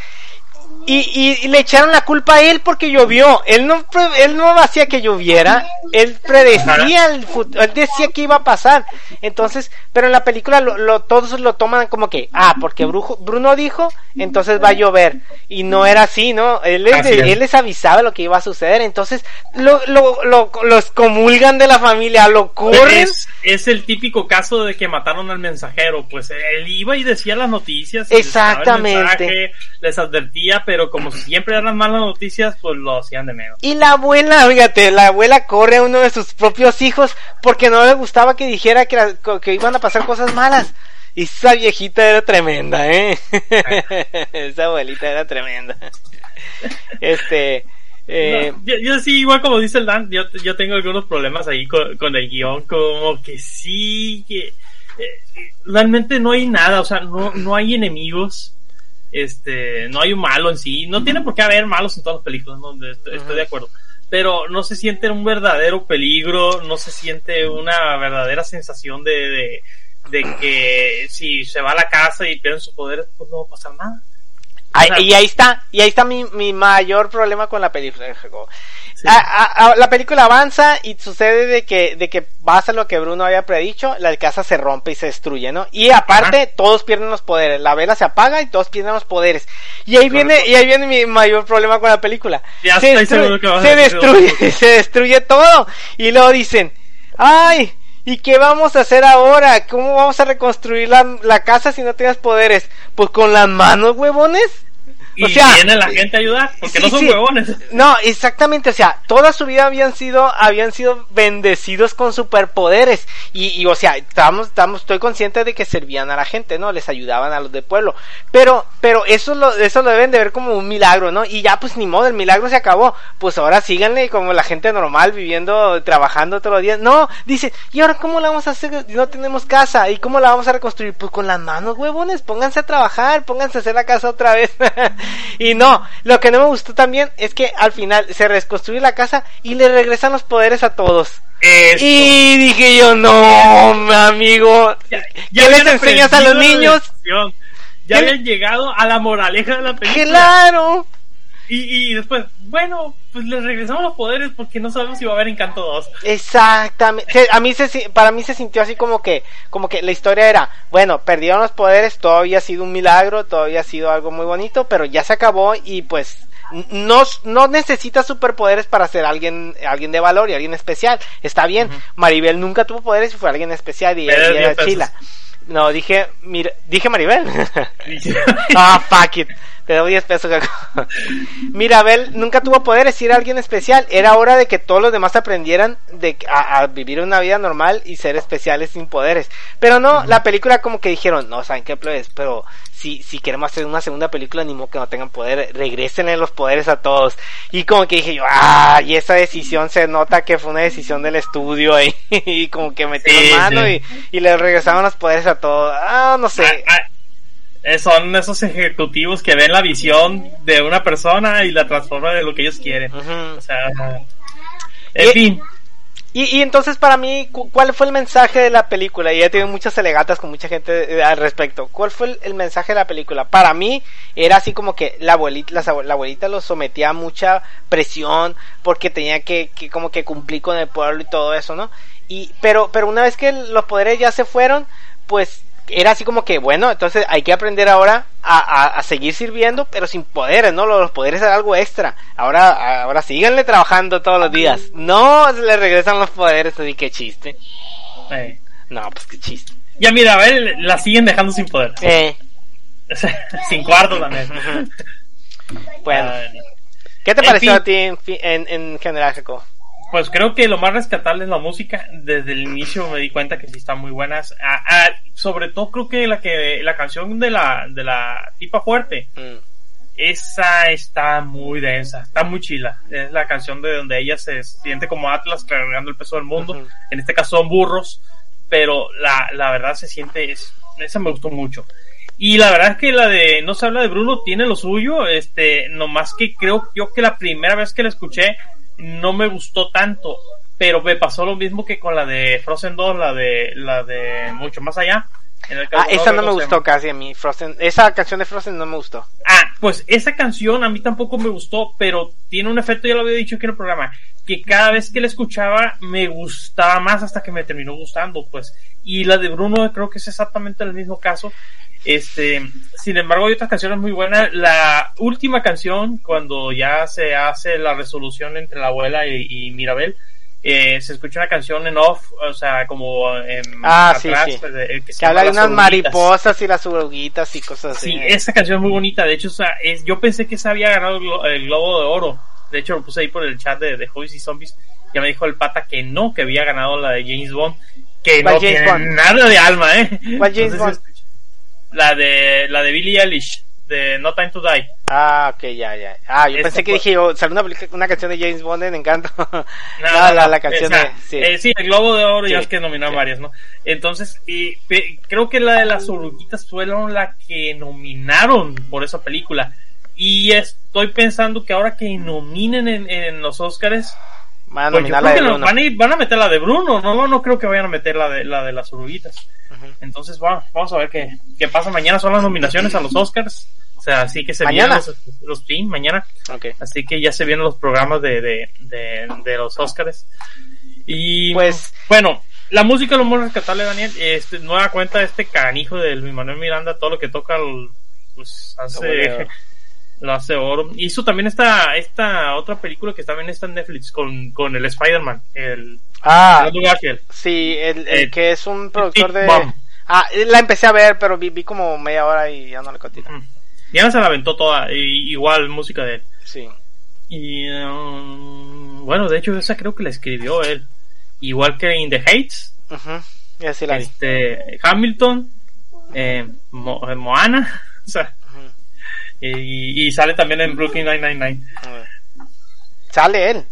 Y, y, y le echaron la culpa a él porque llovió. Él no, él no hacía que lloviera. Él predecía el futuro. Él decía que iba a pasar. Entonces, pero en la película lo, lo- todos lo toman como que, ah, porque Brujo, Bruno dijo, entonces va a llover. Y no era así, ¿no? Él les, él les avisaba lo que iba a suceder. Entonces, lo, lo, lo, los comulgan de la familia, lo corren. Es, es el típico caso de que mataron al mensajero. Pues él iba y decía las noticias. les Exactamente. mensaje, les advertía, pero como siempre eran malas noticias, pues lo hacían de menos. Y la abuela, fíjate, la abuela corre a uno de sus propios hijos porque no le gustaba que dijera que, la- que iban a pasar cosas malas. Y esa viejita era tremenda, ¿eh? esa abuelita era tremenda. Este, eh, No, yo, yo sí, igual como dice el Dan, yo, yo tengo algunos problemas ahí con, con el guion, como que sí, que eh, realmente no hay nada, o sea, no, no hay enemigos, este, no hay un malo en sí, no tiene por qué haber malos en todas las películas, ¿no? estoy, estoy de acuerdo, pero no se siente un verdadero peligro, no se siente una verdadera sensación de, de, de que si se va a la casa y pierde sus poderes, pues no va a pasar nada. ahí- y ahí está, y ahí está mi, mi mayor problema con la película. Sí. A- a- a- la película avanza y sucede de que, de que pasa lo que Bruno había predicho, la casa se rompe y se destruye, ¿no? Y aparte, todos pierden los poderes, la vela se apaga y todos pierden los poderes. Y ahí viene, y ahí viene mi mayor problema con la película. Ya se destruye, seguro que se destruye, se destruye todo. Y luego dicen, ay, ¿y qué vamos a hacer ahora? ¿Cómo vamos a reconstruir la, la casa si no tienes poderes? Pues con las manos, huevones. Y o sea, viene la gente a ayudar, porque sí, no son sí. huevones. No, exactamente, o sea, toda su vida habían sido, habían sido bendecidos con superpoderes. Y, y o sea, estamos, estamos, estoy consciente de que servían a la gente, ¿no? Les ayudaban a los del pueblo. Pero, pero eso lo, eso lo deben de ver como un milagro, ¿no? Y ya pues ni modo, el milagro se acabó. Pues ahora síganle como la gente normal, viviendo, trabajando todos los días. No, dice, ¿y ahora cómo la vamos a hacer? No tenemos casa. ¿Y cómo la vamos a reconstruir? Pues con las manos, huevones, pónganse a trabajar, pónganse a hacer la casa otra vez. y no, lo que no me gustó también es que al final se reconstruye la casa y le regresan los poderes a todos. Y dije yo, no, mi amigo, Ya- ¿qué ya les enseñas a los niños? Ya ¿Qué? habían llegado a la moraleja de la película. Claro. Y, y después, bueno, pues les regresamos los poderes porque no sabemos si va a haber Encanto 2. Exactamente. A mí se, para mí se sintió así como que, como que la historia era, bueno, perdieron los poderes, todo había sido un milagro, todo había sido algo muy bonito, pero ya se acabó y pues no, no necesita superpoderes para ser alguien, alguien de valor y alguien especial. Está bien. Maribel nunca tuvo poderes y fue alguien especial y, y era 10 pesos. chila. No, dije, mira, dije Maribel. Ah, fuck it. Te doy 10 pesos. Mirabel nunca tuvo poderes y era alguien especial. Era hora de que todos los demás aprendieran de, a, a vivir una vida normal y ser especiales sin poderes. Pero no, la película como que dijeron, no, ¿saben qué? Plebes? Pero si, si queremos hacer una segunda película, ni modo que no tengan poder, regresenle los poderes a todos. Y como que dije yo, ah, y esa decisión se nota que fue una decisión del estudio ahí. y como que metieron Sí, mano sí. y, y le regresaron los poderes a todos. Ah, no sé. Ah, ah, Son esos ejecutivos que ven la visión de una persona y la transforman en lo que ellos quieren. O sea, en Y- fin. Y, y entonces para mí, cu- ¿cuál fue el mensaje de la película? Y he tenido muchas alegatas con mucha gente eh, al respecto. ¿Cuál fue el, el mensaje de la película? Para mí era así como que la abuelita, la abuelita los sometía a mucha presión porque tenía que, que como que cumplir con el pueblo y todo eso, ¿no? Y, pero, pero una vez que los poderes ya se fueron, pues era así como que, bueno, entonces hay que aprender ahora a, a, a seguir sirviendo, pero sin poderes, ¿no? Los poderes eran algo extra. Ahora, ahora síganle trabajando todos los días. No, se le regresan los poderes, así que chiste. Eh. No, pues qué chiste. Ya mira, a ver, la siguen dejando sin poder. Eh, sin cuarto también. bueno, ¿qué te en pareció fin. a ti en, en, en general, Jacob? Pues creo que lo más rescatable es la música. Desde el inicio me di cuenta que sí están muy buenas. Ah, ah, sobre todo creo que la que la canción de la de la tipa fuerte, Mm, esa está muy densa, está muy chila. Es la canción de donde ella se siente como Atlas cargando el peso del mundo. En este caso son burros, pero la, la verdad se siente es, esa me gustó mucho. Y la verdad es que la de No se habla de Bruno tiene lo suyo, este, nomás que creo yo que la primera vez que la escuché no me gustó tanto, pero me pasó lo mismo que con la de Frozen 2, la de, la de Mucho Más Allá. En el caso Ah, esa no me ¿cómo se gustó casi a mí, Frozen. Esa canción de Frozen no me gustó. Ah, pues esa canción a mí tampoco me gustó, pero tiene un efecto, ya lo había dicho aquí en el programa, que cada vez que la escuchaba me gustaba más hasta que me terminó gustando, pues. Y la de Bruno creo que es exactamente el mismo caso. Este, sin embargo, hay otras canciones muy buenas. La última canción, cuando ya se hace la resolución entre la abuela y, y Mirabel, eh, se escucha una canción en off, o sea, como en Ah, sí, atrás, sí. pues, de- que se Que habla de unas Oruguitas. mariposas y las oruguitas y cosas así. Sí, esa canción es muy bonita. De hecho, o sea, es, yo pensé que esa había ganado el, glo- el Globo de Oro. De hecho, lo puse ahí por el chat de, de Hobbies y Zombies. Ya me dijo el pata que no, que había ganado la de James Bond. Que ¿Cuál no James tiene Bond? nada de alma, ¿eh? La de, la de Billie Eilish, de No Time to Die. Ah, ok, ya, ya. Ah, yo Esta pensé que dije, oh, salió una, una canción de James Bond en Encanto. No, No, la, la canción o sea, de... Sí. eh, sí, el Globo de Oro ya Sí, es que nominaron sí. varias, ¿no? Entonces, y, pe- creo que la de las oruguitas fueron la que nominaron por esa película. Y estoy pensando que ahora que nominen en, en los Oscars, Van a pues yo creo que van, a van a meter la de Bruno, no, no creo que vayan a meter la de, la de las oruguitas. Entonces, va, vamos a ver qué, qué pasa. Mañana son las nominaciones a los Oscars. O sea, así que se ¿Mañana? vienen los, los sí, mañana. Ok. Así que ya se vienen los programas de, de, de, de los Oscars. Y Pues- bueno, la música lo más rescatable, Daniel. Este, nueva cuenta de este canijo de Luis Manuel Miranda, todo lo que toca, pues hace, lo hace oro. Hizo también esta, esta otra película que también está en Netflix con, con el Spider-Man, el Ah, Andrew Garfield. sí, el, el Eh, que es un productor de... Bomb. Ah, la empecé a ver, pero vi, vi como media hora y ya no le continué. Mm. Ya no se la aventó toda, y- igual música de él. Sí. Y um, bueno, de hecho esa creo que la escribió él. Igual que In the Heights, Ujú. Ya sí la vi. este Hamilton, eh, Mo- eh, Moana, o sea, y, y sale también en Brooklyn 999. A ver. Sale él.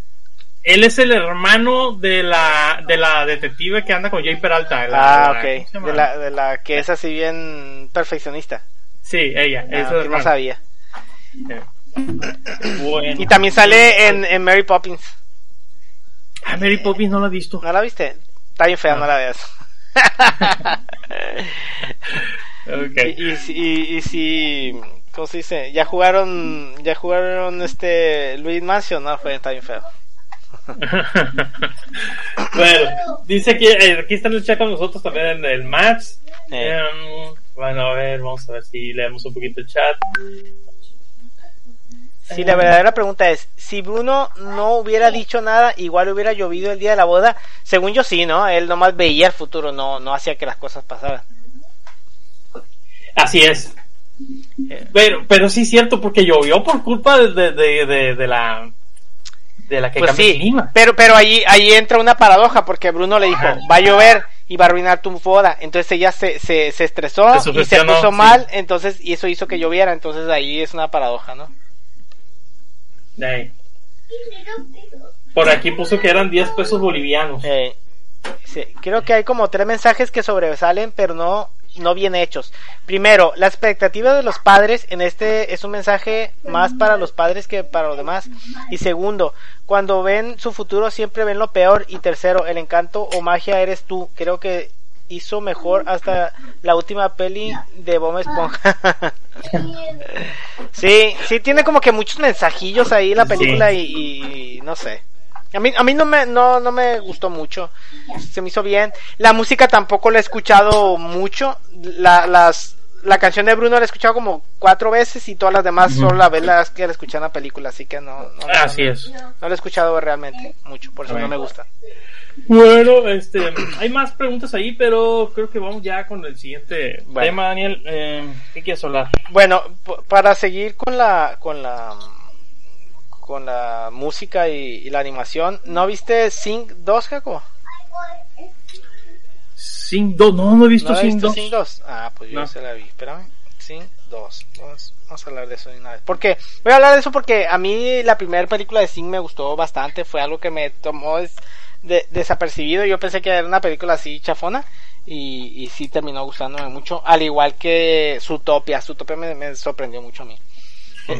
Él es el hermano de la de la detective que anda con Jay Peralta. la- Ah, la- ok. De la, de la que es así bien perfeccionista. Sí, ella, Ah, esa es que no sabía. Eh. Bueno. Y también sale en, en Mary Poppins. Ah, Mary Poppins no la he visto. ¿No la viste? Está bien fea, no, No. la veas. Okay. y, y, y si, ¿cómo se dice? Ya jugaron, ya jugaron este Luis Mansion, no fue, está bien feo. bueno, dice que eh, aquí está en el chat con nosotros también el Max. Eh. Em, bueno, a ver, vamos a ver si leemos un poquito el chat. Si la verdadera pregunta es, si Bruno no hubiera dicho nada, igual hubiera llovido el día de la boda. Según yo sí, ¿no? Él nomás veía el futuro, no, no hacía que las cosas pasaran. Así es. Eh. Pero, pero sí es cierto, porque llovió por culpa de, de, de- de la de la que Pues cambia el sí, clima. pero, pero ahí, ahí entra una paradoja, porque Bruno le dijo, va a llover y va a arruinar tu boda. Entonces ella se, se, se estresó Se y se puso sí. mal, entonces, y eso hizo que lloviera. Entonces ahí es una paradoja, ¿no? Por aquí puso que eran 10 pesos bolivianos. Eh, sí, creo que hay como tres mensajes que sobresalen, pero no, no bien hechos. Primero, la expectativa de los padres en este es un mensaje más para los padres que para los demás. Y segundo, cuando ven su futuro siempre ven lo peor. Y tercero, el encanto o magia eres tú. Creo que hizo mejor hasta la última peli de Bob Esponja. sí, sí tiene como que muchos mensajillos ahí la película y, y no sé. A mí, a mí no me, no, no me gustó mucho. Se me hizo bien. La música tampoco la he escuchado mucho. La, las, la canción de Bruno la he escuchado como cuatro veces y todas las demás Ujú. solo la vez las que la escuché en la película, así que no, no, Así no, es. no la he escuchado realmente mucho, por eso no me gusta. Bueno, este, hay más preguntas ahí, pero creo que vamos ya con el siguiente Bueno. tema, Daniel. Eh, ¿Qué quieres hablar? Bueno, para seguir con la, con la, con la música y, y la animación, ¿no viste Sing 2, Jaco? Sing 2, no, no he visto ¿No has Sing visto 2. Sing 2? Ah, pues yo No. se la vi. Espérame. Sing 2. Vamos, vamos a hablar de eso de una vez. Porque, voy a hablar de eso porque a mí la primera película de Sing me gustó bastante. Fue algo que me tomó des- de- desapercibido. Yo pensé que era una película así chafona. Y, y sí terminó gustándome mucho. Al igual que Zootopia. Zootopia me, me sorprendió mucho a mí.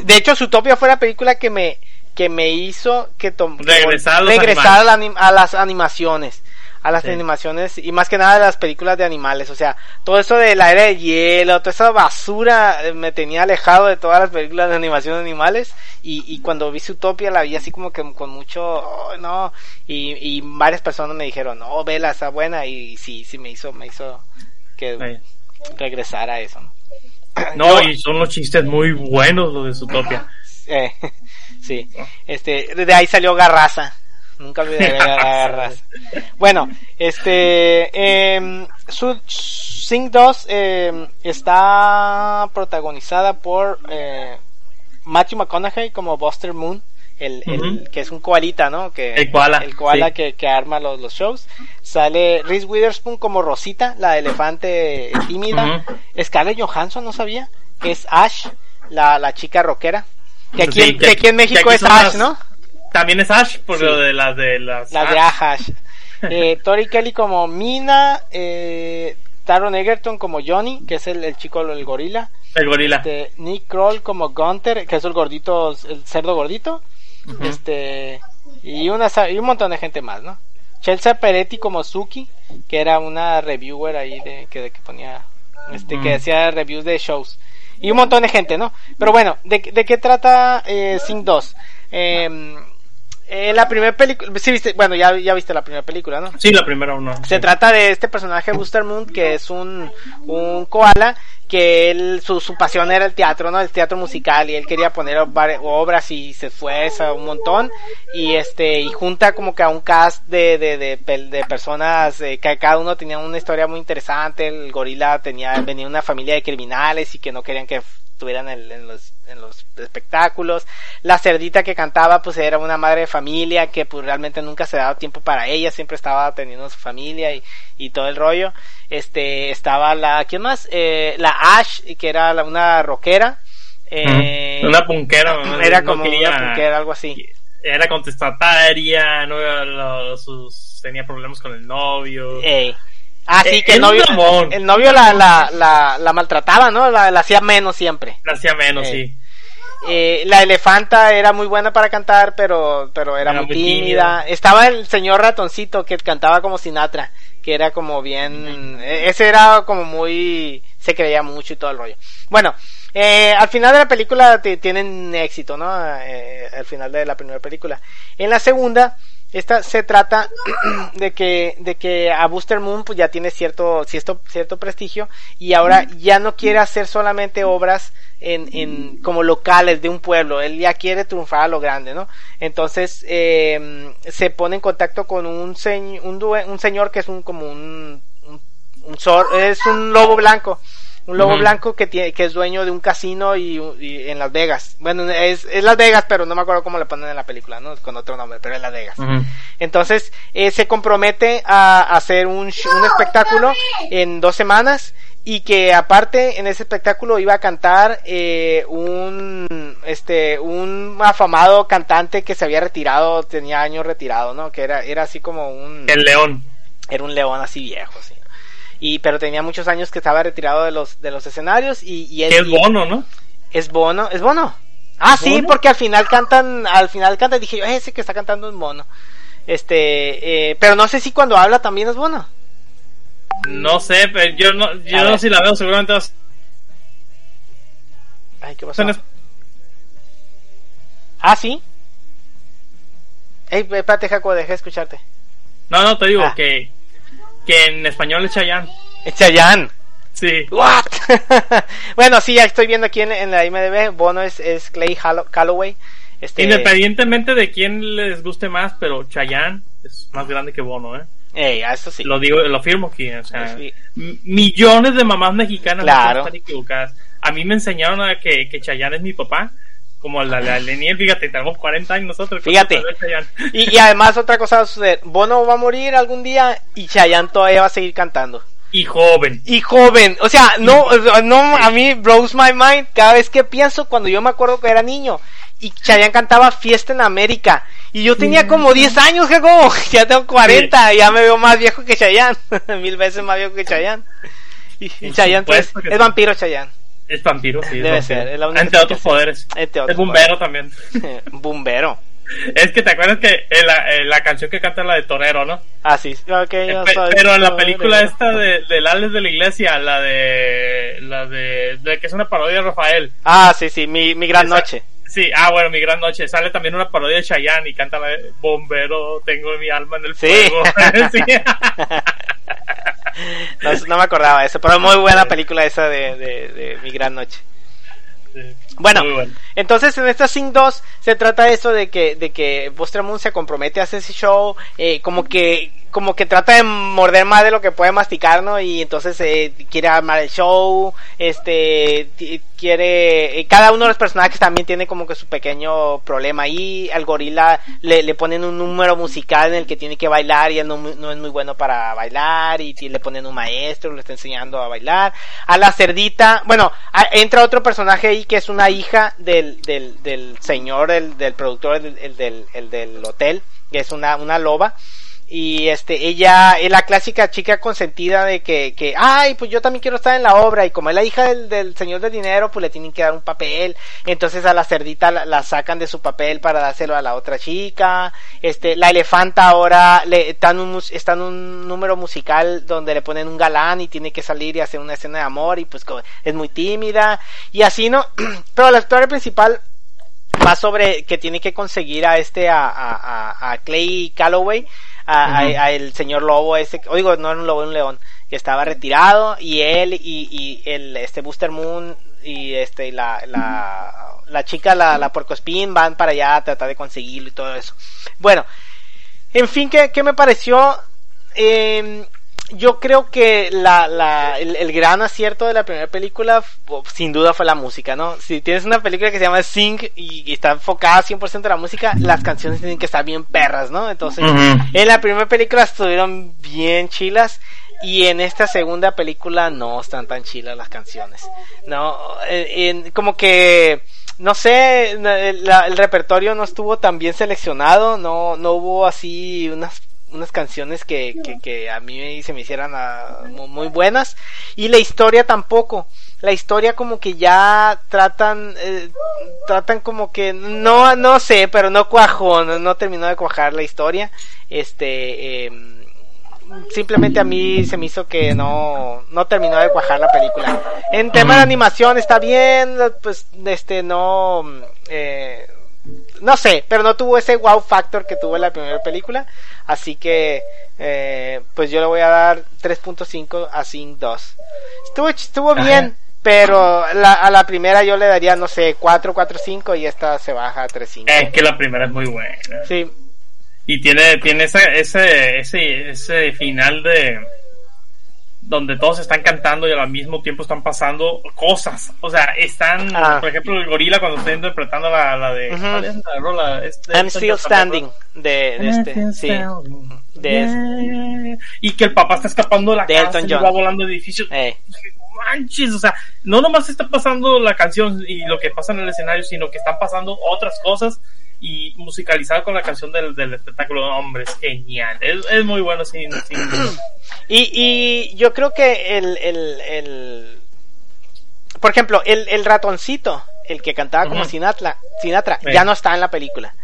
De hecho, Zootopia fue la película que me, que me hizo que Regresar a regresar a, la anim- a las animaciones a las Sí. animaciones y más que nada a las películas de animales, o sea, todo eso de la era de hielo, toda esa basura eh, me tenía alejado de todas las películas de animación de animales y, y cuando vi Zootopia la vi así como que con mucho, oh, no, y, y varias personas me dijeron, no, vela, está buena y sí, sí me hizo, me hizo que Ahí. regresara a eso, ¿no? No, y son los chistes muy buenos los de Zootopia. Eh, sí, este, de ahí salió Garraza. Nunca olvidé a Garraza. Bueno, este, eh, Sing 2 eh, está protagonizada por eh, Matthew McConaughey como Buster Moon, el, que es un koalita, ¿no? Que, El koala, el koala sí. que, que arma los, los shows. Sale Reese Witherspoon como Rosita, la elefante tímida. Ujú. Scarlett Johansson, no sabía, que es Ash, la, la chica rockera. Que aquí, Sí, en- que- que aquí en México aquí es Ash, las- ¿no? También es Ash, por Sí. lo de las de las. Las de Ash. Eh, Tori Kelly como Mina, eh, Taron Egerton como Johnny, que es el, el chico, el gorila. El gorila. Este, Nick Kroll como Gunter, que es el gordito, el cerdo gordito. Este, y, una, y un montón de gente más, ¿no? Chelsea Peretti como Suki, que era una reviewer ahí de, que, que ponía, este, que hacía reviews de shows. Y un montón de gente, ¿no? Pero bueno, ¿de, de qué trata eh, Sing 2? Eh, eh, la primera película, sí viste, bueno, ya, ya viste la primera película, ¿no? Sí, la primera uno. Se trata de este personaje Buster Moon que es un, un koala que él, su, su pasión era el teatro, ¿no? El teatro musical y él quería poner obras y se esfuerza un montón y este, y junta como que a un cast de, de, de, de personas eh, que cada uno tenía una historia muy interesante, el gorila tenía, venía una familia de criminales y que no querían que estuvieran en, en los, en los espectáculos. La cerdita que cantaba pues era una madre de familia que pues realmente nunca se daba tiempo para ella, siempre estaba teniendo su familia y, y todo el rollo. Este, estaba la, ¿quién más? Eh, la Ash, que era la- una rockera. Eh, Una punquera. ¿no? era No como quería- una punkera, algo así. Era contestataria, no sus, tenía problemas con el novio. Ey. Ah, sí, Eh, que el novio, el novio la, la, la, la maltrataba, ¿no? La, la hacía menos siempre. La hacía menos, Eh. sí. Eh, la elefanta era muy buena para cantar, pero, pero era, Era muy muy tímida. tímida. Estaba el señor ratoncito que cantaba como Sinatra, que era como bien, ese era como muy, se creía mucho y todo el rollo. Bueno, eh, al final de la película te- tienen éxito, ¿no? Al final de la primera película. En la segunda, esta se trata de que, de que a Booster Moon pues ya tiene cierto, cierto, cierto prestigio y ahora ya no quiere hacer solamente obras en, en, como locales de un pueblo, él ya quiere triunfar a lo grande, ¿no? Entonces, eh, se pone en contacto con un, señ- un, un señor que es un, como un, un, un es un lobo blanco, un lobo blanco que tiene, que es dueño de un casino y, y en Las Vegas. Bueno, es, es Las Vegas, pero no me acuerdo cómo le ponen en la película, ¿no? Con otro nombre, pero es Las Vegas. Entonces, eh, se compromete a hacer un, un espectáculo en dos semanas y que aparte en ese espectáculo iba a cantar eh, un este un afamado cantante que se había retirado tenía años retirado no que era era así como un El león. era un león así viejo sí y pero tenía muchos años que estaba retirado de los de los escenarios y, y él es bono, ¿no? es Bono, es Bono. Ah, sí, ¿Bono? porque al final cantan, al final cantan, dije yo, "Eh, ese que está cantando es Bono. Este, eh, pero no sé si cuando habla también es Bono. No sé, pero yo no, yo ver. si la veo seguramente vas Ay, ¿qué pasó? Ah, sí. Ey, espérate, Jaco, dejé de escucharte. No, no, te digo Ah. que, que en español es Chayanne. Es Chayanne. Sí. What? bueno, sí, ya estoy viendo aquí en, en la IMDb. Bono es, es Clay Hallo- Calloway. Este, Independientemente de quién les guste más, pero Chayanne es más grande que Bono, ¿eh? Ey, a eso sí. Lo digo, lo afirmo aquí, o sea, Sí. m- millones de mamás mexicanas no Claro. están equivocadas. A mí me enseñaron a que, que Chayanne es mi papá, como la, la Leniel, fíjate, tenemos 40 años nosotros. Fíjate. Y, y además otra cosa va a suceder. Bono va a morir algún día y Chayanne todavía va a seguir cantando. Y joven. Y joven, o sea, no, no, a mí blows my mind cada vez que pienso cuando yo me acuerdo que era niño y Chayanne cantaba Fiesta en América y yo tenía como 10 años, que como, ya tengo 40, ya me veo más viejo que Chayanne, mil veces más viejo que Chayanne. Y, Chayanne pues, es sí. vampiro Chayanne, Es vampiro, sí. es Debe vampiro. ser, es la única Entre otros poderes. Entre otros es bombero también. bombero. Es que te acuerdas que en la, en la canción que canta la de Torero, ¿no? Ah, sí, ok, yo Pe- soy pero en la torero. película esta de, del Alex de la Iglesia, la de, la de, de que es una parodia de Rafael. Ah, sí, sí, mi, mi gran Esa- noche. Sí, ah, bueno, mi gran noche. Sale también una parodia de Chayanne y canta la de Bombero, tengo mi alma en el fuego. Sí. no, no me acordaba de eso, pero muy buena película esa de, de, de Mi Gran Noche. Sí. Bueno, Muy bueno. entonces en esta Sing 2 se trata de eso de que, de que Buster Moon se compromete a hacer ese show, eh, como que, como que trata de morder más de lo que puede masticar, ¿no? Y entonces eh, quiere armar el show, este, quiere, eh, cada uno de los personajes también tiene como que su pequeño problema ahí, al gorila le, le ponen un número musical en el que tiene que bailar y él no, no es muy bueno para bailar y, le ponen un maestro, le está enseñando a bailar, a la cerdita, bueno, a- entra otro personaje ahí que es una hija del, del, del señor, el, del productor, el, el del, el del hotel, que es una, una loba. Y este, ella es la clásica chica consentida de que, que, ay, pues yo también quiero estar en la obra. Y como es la hija del, del señor del dinero, pues le tienen que dar un papel. Entonces a la cerdita la, la sacan de su papel para dárselo a la otra chica. Este, la elefanta ahora le, está en un, está en un número musical donde le ponen un galán y tiene que salir y hacer una escena de amor y pues es muy tímida. Y así, ¿no? Pero la historia principal va sobre que tiene que conseguir a este a, a, a- a Clay Calloway a, a- a el señor lobo ese oigo no era un lobo era un león que estaba retirado y él y, y el este Booster Moon y este y la, la la chica la la Spin van para allá a tratar de conseguirlo y todo eso. Bueno en fin qué, qué me pareció Eh, yo creo que la, la, el, el gran acierto de la primera película, sin duda, fue la música, ¿no? Si tienes una película que se llama Sing y, y está enfocada 100% en la música, las canciones tienen que estar bien perras, ¿no? Entonces, en la primera película estuvieron bien chilas y en esta segunda película no están tan chilas las canciones, ¿no? En- como que no sé, la- el repertorio no estuvo tan bien seleccionado, no, no hubo así unas unas canciones que, que, que a mí se me hicieran ah, mu- muy buenas. Y la historia tampoco. La historia como que ya tratan eh, tratan como que no no sé pero no cuajó no, no terminó de cuajar la historia. Este em, simplemente a mí se me hizo que no no terminó de cuajar la película. En tema de animación está bien pues este no eh, no sé, pero no tuvo ese wow factor que tuvo la primera película. Así que, eh, pues yo le voy a dar 3.5 a Sing 2. Estuvo, estuvo bien, pero la- a la primera yo le daría, no sé, 4, 4, 5 y esta se baja a 3, 5. Es que la primera es muy buena. Sí, Y tiene, tiene ese, ese, ese, ese final de donde todos están cantando y al mismo tiempo están pasando cosas. O sea, están, Ah. por ejemplo, el gorila cuando está interpretando la, la de, Ujú. ¿cuál es la rola? Es de- I'm Still Standing de, de este, sí. De Yeah. Y que el papá está escapando de la De casa y va volando de edificios. Eh, Dije, "No manches, o sea, no nomás está pasando la canción y lo que pasa en el escenario, sino que están pasando otras cosas y musicalizado con la canción del, del espectáculo. Hombre, es genial. Es, es muy bueno sin, Y, y yo creo que el, el, el por ejemplo, el, el ratoncito, el que cantaba como. Sinatra, Sinatra Sí. ya no está en la película.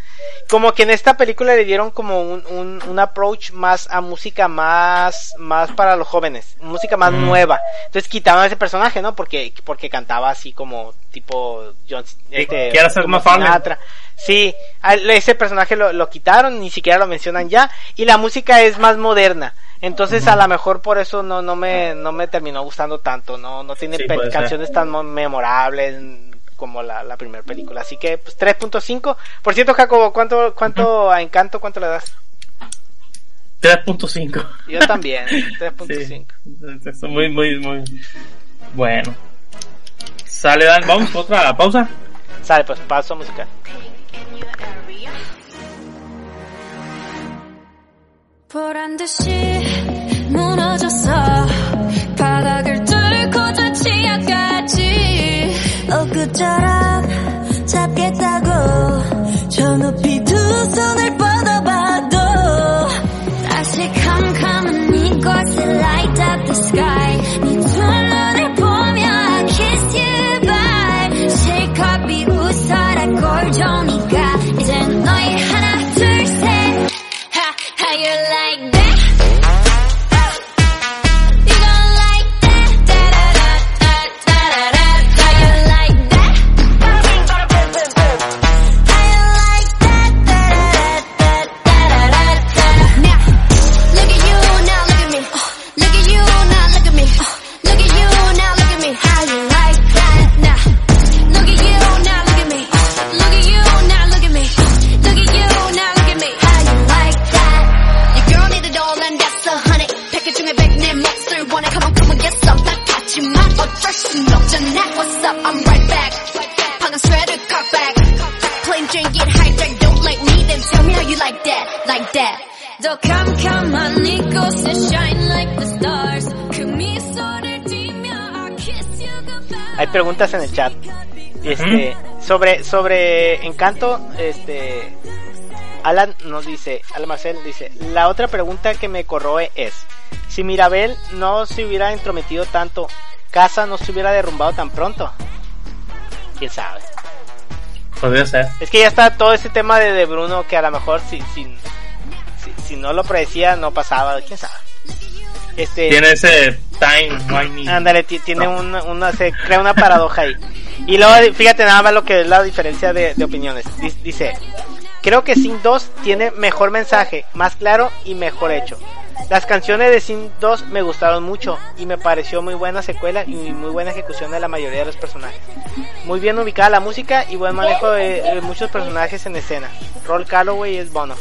Como que en esta película le dieron como un, un, un approach más a música más, más para los jóvenes, música más Mm. nueva. Entonces quitaban ese personaje, ¿no? Porque, porque cantaba así como tipo John, este, quiere hacer como más fan. Sinatra. Sí, a- ese personaje lo, lo quitaron, ni siquiera lo mencionan ya, y la música es más moderna. Entonces a lo mejor por eso no, no me, no me terminó gustando tanto, no, no tiene Sí, ser. canciones tan mo- memorables como la, la primera película. Así que pues 3.5. Por cierto, Jacobo, ¿cuánto, cuánto a Encanto, cuánto le das? 3.5. Yo también, 3.5. Sí. Es muy, muy, muy bueno. Sale, Dan. Vamos con otra pausa. Sale, pues paso musical. 보란 듯이 무너졌어 바닥을 저 높이 두 손을 뻗어봐도 다시 캄캄한 이곳에 Hay preguntas en el chat. Este, sobre, sobre Encanto, este, Alan nos dice, Alan Marcel dice, la otra pregunta que me corroe es, si Mirabel no se hubiera entrometido tanto, Casa no se hubiera derrumbado tan pronto. ¿Quién sabe? Podría ser. Es que ya está todo ese tema de, de Bruno que a lo mejor si, si, si, no lo predecía no pasaba, quién sabe. Este, Tiene ese time. Ándale, ti- tiene una, una, se crea una paradoja ahí. Y luego, fíjate nada más lo que es la diferencia de, de opiniones. Dice, creo que Sin 2 tiene mejor mensaje, más claro y mejor hecho. Las canciones de Sin 2 me gustaron mucho y me pareció muy buena secuela y muy buena ejecución de la mayoría de los personajes. Muy bien ubicada la música y buen manejo de, de muchos personajes en escena. Roll Calloway es Bono.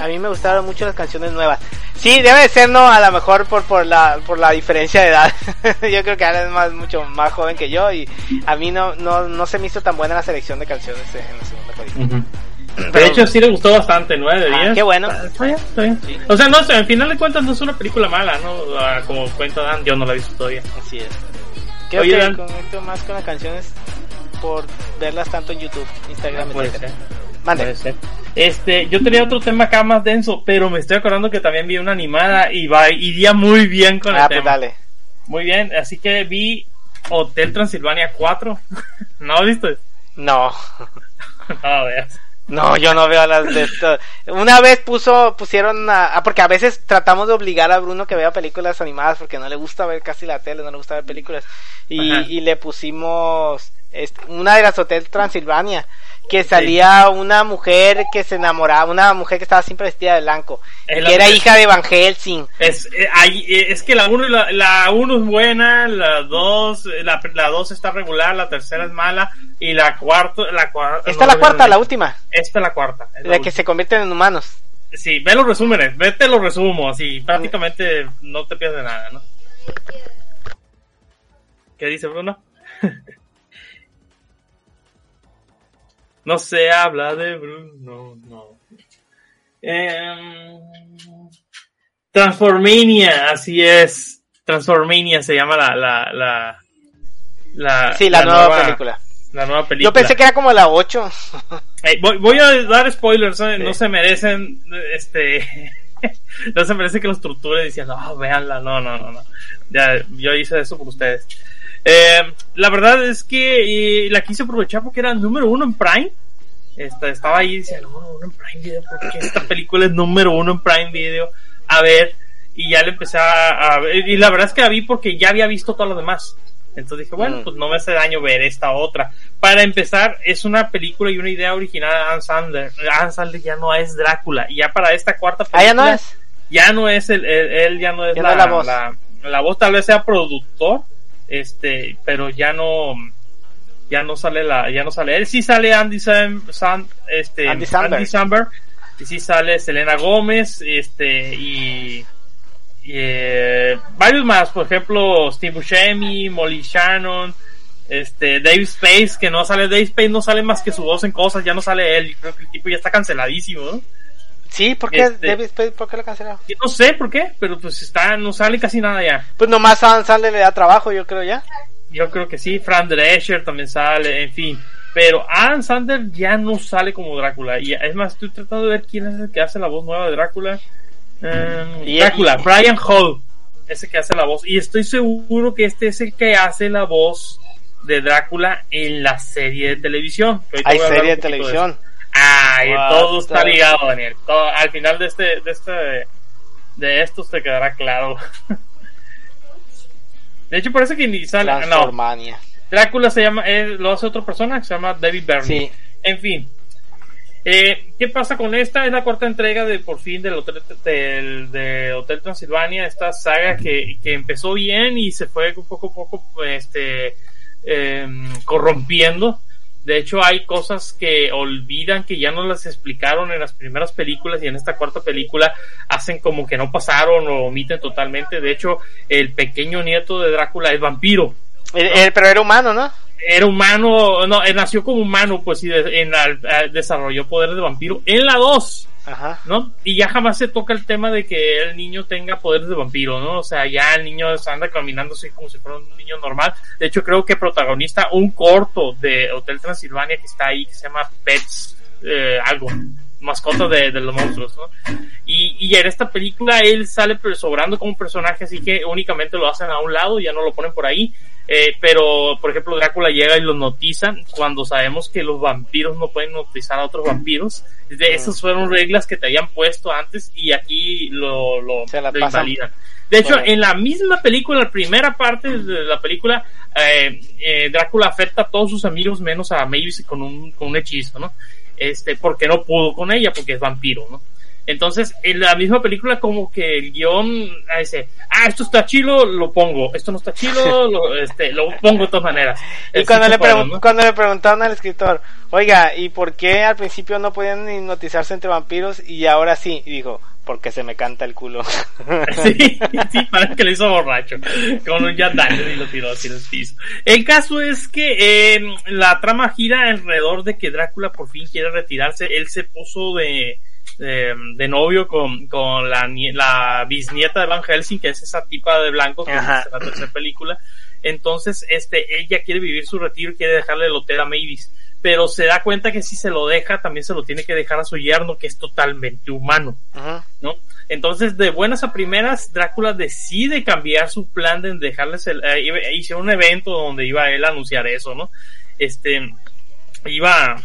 A mí me gustaron mucho las canciones nuevas. Sí, debe de ser, ¿no? A lo mejor por, por, la, por la diferencia de edad. yo creo que Alan es más, mucho más joven que yo y a mí no, no, no se me hizo tan buena la selección de canciones en la segunda película. De Pero- hecho, sí le gustó bastante, 9 de Ah, 10. qué bueno. Está, está bien, está bien. O sea, no, o sea, al final de cuentas no es una película mala, ¿no? Ah, Como cuenta Dan, yo no la he visto todavía. Así es. Creo Oye, que Dan. conecto más con las canciones por verlas tanto en YouTube, Instagram, Puede etcétera. Ser. Este, yo tenía otro tema acá más denso, pero me estoy acordando que también vi una animada y va, iría muy bien con Ah, el pues tema. dale. Muy bien, así que vi Hotel Transilvania 4. ¿No viste? No. No, veas. No, yo no veo las de esto. Una vez puso, pusieron a, ah, porque a veces tratamos de obligar a Bruno que vea películas animadas porque no le gusta ver casi la tele, no le gusta ver películas. Y, le pusimos una de las Hotel Transilvania, que salía una mujer que se enamoraba, una mujer que estaba siempre vestida de blanco, Es que era mujer- hija de Van Helsing. Es, eh, eh, es que la 1 la, la uno es buena, la 2 la, la dos está regular, la tercera es mala y la cuarta la cuarta Esta es la cuarta, la última, Esta es la cuarta. es la la que se convierten en humanos. Sí, ve los resúmenes, vete los resumo, así prácticamente no te pierdes nada, ¿no? ¿Qué dice Bruno? no se habla de Bruno, no. Em, Transformania, así es. Transformania se llama la, la, la, la, Sí, la, nueva, película. La nueva película. Yo pensé que era como la 8. Ey, voy, voy a dar spoilers, ¿eh? no se merecen, este, no se merece que los torturen diciendo, oh, véanla, no, no, no, no. Ya, yo hice eso por ustedes. Eh, la verdad es que eh, la quise aprovechar porque era número uno en Prime. Esta, estaba ahí y decía, número uno en Prime Video, porque esta película es número uno en Prime Video. A ver, y ya le empecé a, a ver, y la verdad es que la vi porque ya había visto todo lo demás. Entonces dije, bueno, Mm. pues no me hace daño ver esta otra. Para empezar, es una película y una idea original de Anne Sandler. Anne Sandler ya no es Drácula. Y ya para esta cuarta película, Ah, ya no es. ya no es el, él, ya no es Ya no la, es la voz. La, la voz tal vez sea productor, este, pero ya no, ya no sale la, ya no sale él. Sí sale Andy Sam, Sam- este, Andy Samberg. Samberg, y sí sale Selena Gómez, este, y, y, eh, varios más, por ejemplo, Steve Buscemi, Molly Shannon, este, Dave Space, que no sale, Dave Space no sale más que su voz en cosas, ya no sale él, creo que el tipo ya está canceladísimo, ¿no? Sí, ¿por qué, Este- David Spade, ¿por qué lo cancelaron? Y no sé por qué, pero pues está, no sale casi nada ya. Pues nomás Sandler le da trabajo, yo creo ya. Yo creo que sí, Fran Drescher también sale, en fin. Pero Adam Sandler ya no sale como Drácula. Y es más, estoy tratando de ver quién es el que hace la voz nueva de Drácula. Em, Y- Drácula, Brian Hall, ese que hace la voz. Y estoy seguro que este es el que hace la voz de Drácula en la serie de televisión. Hay serie de poquito eso. Ay, What todo está ligado, Daniel. Todo- al final de este, de este, de estos te quedará claro. De hecho, parece que ni sale. No. Drácula se llama, eh, lo hace otra persona que se llama David Byrne. Sí. En fin. Eh, ¿Qué pasa con esta? Es la cuarta entrega de por fin del Hotel, del, de Hotel Transilvania, esta saga que, que empezó bien y se fue poco a poco este, em, corrompiendo. De hecho, hay cosas que olvidan que ya no las explicaron en las primeras películas y en esta cuarta película hacen como que no pasaron o omiten totalmente. De hecho, el pequeño nieto de Drácula es vampiro Eh, eh, pero era humano, ¿no? Era humano, no, él nació como humano, pues y de- en la- eh, desarrolló poderes de vampiro en la 2, Ajá. ¿no? Y ya jamás se toca el tema de que el niño tenga poderes de vampiro, ¿no? O sea, ya el niño anda caminando así como si fuera un niño normal. De hecho, creo que protagoniza un corto de Hotel Transilvania que está ahí, que se llama Pets, eh, algo, mascota de, de los monstruos, ¿no? Y, y en esta película él sale sobrando como un personaje, así que únicamente lo hacen a un lado, ya no lo ponen por ahí. Eh, pero, por ejemplo, Drácula llega y lo notiza cuando sabemos que los vampiros no pueden notizar a otros vampiros. De esas fueron reglas que te habían puesto antes y aquí lo, lo, Se la lo pasan. invalidan. De hecho, en la misma película, la primera parte de la película, eh, eh, Drácula afecta a todos sus amigos menos a Mavis con un, con un hechizo, ¿no? Este, porque no pudo con ella, porque es vampiro, ¿no? Entonces, en la misma película, como que el guion dice, ah, esto está chilo, lo pongo, esto no está chilo, lo, este, lo pongo de todas maneras. Y cuando le, cuando le preguntaron al escritor, oiga, ¿y por qué al principio no podían hipnotizarse entre vampiros y ahora sí? Y dijo, porque se me canta el culo. Sí, sí, parece que lo hizo borracho. Con un Daniels y lo tiró así en el piso. El caso es que eh, la trama gira alrededor de que Drácula por fin quiere retirarse. Él se puso de, de, de novio con, con la, la bisnieta de Van Helsing, que es esa tipa de blancos que es la tercera película. Entonces, este, ella quiere vivir su retiro y quiere dejarle el hotel a Mavis. Pero se da cuenta que si se lo deja, también se lo tiene que dejar a su yerno, que es totalmente humano. Ajá. ¿no? Entonces, de buenas a primeras, Drácula decide cambiar su plan de dejarles el, eh, hizo un evento donde iba él a anunciar eso, ¿no? Este, iba,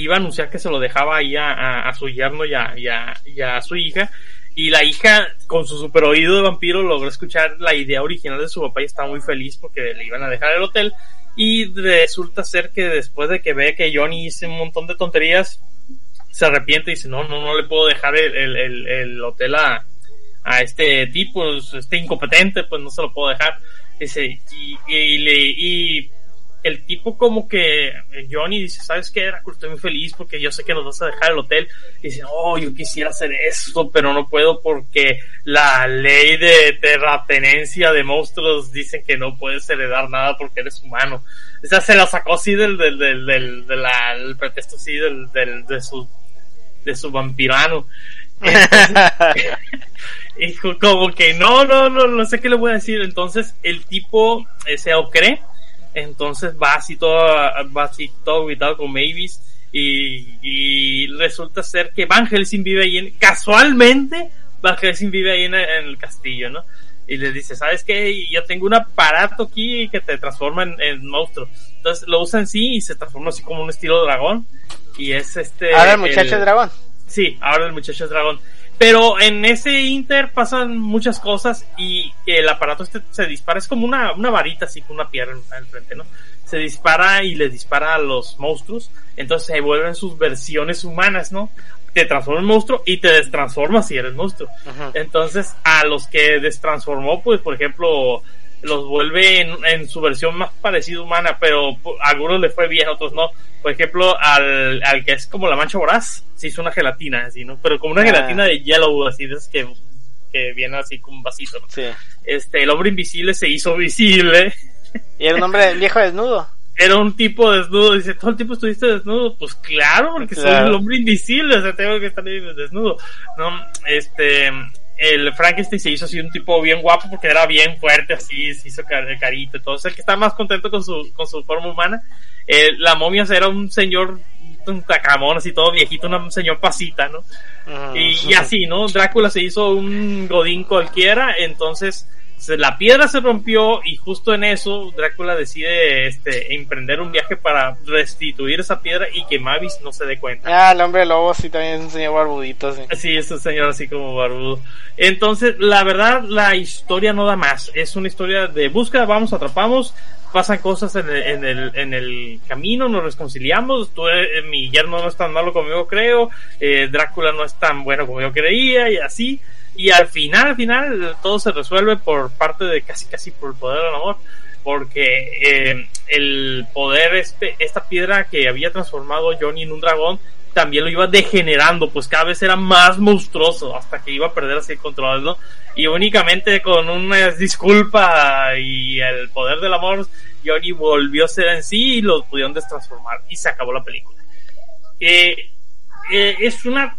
iba a anunciar que se lo dejaba ahí a, su yerno y a, su hija. Y la hija, con su super oído de vampiro, logró escuchar la idea original de su papá y estaba muy feliz porque le iban a dejar el hotel. Y resulta ser que después de que ve que Johnny hizo un montón de tonterías, se arrepiente y dice, no, no, no le puedo dejar el, el, el, el hotel a, este tipo, este incompetente, pues no se lo puedo dejar. Y el tipo como que, Johnny dice, ¿sabes qué? Drácula, estoy muy feliz porque yo sé que nos vas a dejar el hotel. Y dice, oh, yo quisiera hacer esto, pero no puedo porque la ley de terratenencia de monstruos dicen que no puedes heredar nada porque eres humano. O sea, se la sacó así del, del, del, del, de la- el pretexto así del, del, de su, de su vampirano. Y co- como que no, no, no, no sé qué le voy a decir. Entonces el tipo eh, se lo cree. Entonces va así todo, va así todo gritado con Mavis. Y, y resulta ser que Van Helsing vive ahí en, casualmente, Van Helsing vive ahí en, en el castillo, ¿no? y le dice, ¿sabes qué? Yo tengo un aparato aquí que te transforma en, en monstruo. Entonces lo usa en sí y se transforma así como un estilo dragón. Y es este... Ahora el muchacho dragón. Sí, ahora el muchacho es dragón. Pero en ese inter pasan muchas cosas y el aparato este se dispara, es como una, una varita así con una piedra en el frente, ¿no? Se dispara y le dispara a los monstruos, entonces se vuelven sus versiones humanas, ¿no? Te transforma en monstruo y te destransforma si eres monstruo. Ajá. Entonces, a los que destransformó, pues, por ejemplo, los vuelve en, en su versión más parecida humana, pero a algunos le fue bien, a otros no. Por ejemplo, al, al que es como la mancha voraz, se hizo una gelatina, así, ¿no? Pero como una Ah. gelatina de yellow, así, de que, que viene así con un vasito, ¿no? Sí. Este, el hombre invisible se hizo visible. Y era un hombre viejo desnudo. Era un tipo desnudo. Dice, ¿todo el tiempo estuviste desnudo? Pues claro, porque soy Claro. el hombre invisible, o sea, tengo que estar desnudo. No, este, el Frankenstein se hizo así un tipo bien guapo porque era bien fuerte, así, se hizo car carito y todo. O sea, el que está más contento con su, con su forma humana. Eh, la momia era un señor, un tacamón, así todo viejito, un señor pasita, ¿no? Y, y así, ¿no? Drácula se hizo un godín cualquiera, entonces se- la piedra se rompió y justo en eso Drácula decide este emprender un viaje para restituir esa piedra y que Mavis no se dé cuenta. Ah, el hombre lobo sí también es un señor barbudito, sí. Sí, es un señor así como barbudo. Entonces, la verdad, la historia no da más. Es una historia de búsqueda, vamos, atrapamos, pasan cosas en el, en el, en el camino, nos reconciliamos. Tú, eh, mi yerno no es tan malo como yo creo, eh, Drácula no es tan bueno como yo creía, y así. Y al final, al final, todo se resuelve por parte de casi, casi por el poder del amor. Porque eh, el poder, este, esta piedra que había transformado Johnny en un dragón, también lo iba degenerando, pues cada vez era más monstruoso hasta que iba a perder así el control, ¿no? Y únicamente con una disculpa y el poder del amor, Johnny volvió a ser en sí y lo pudieron destransformar y se acabó la película. Eh, eh, es una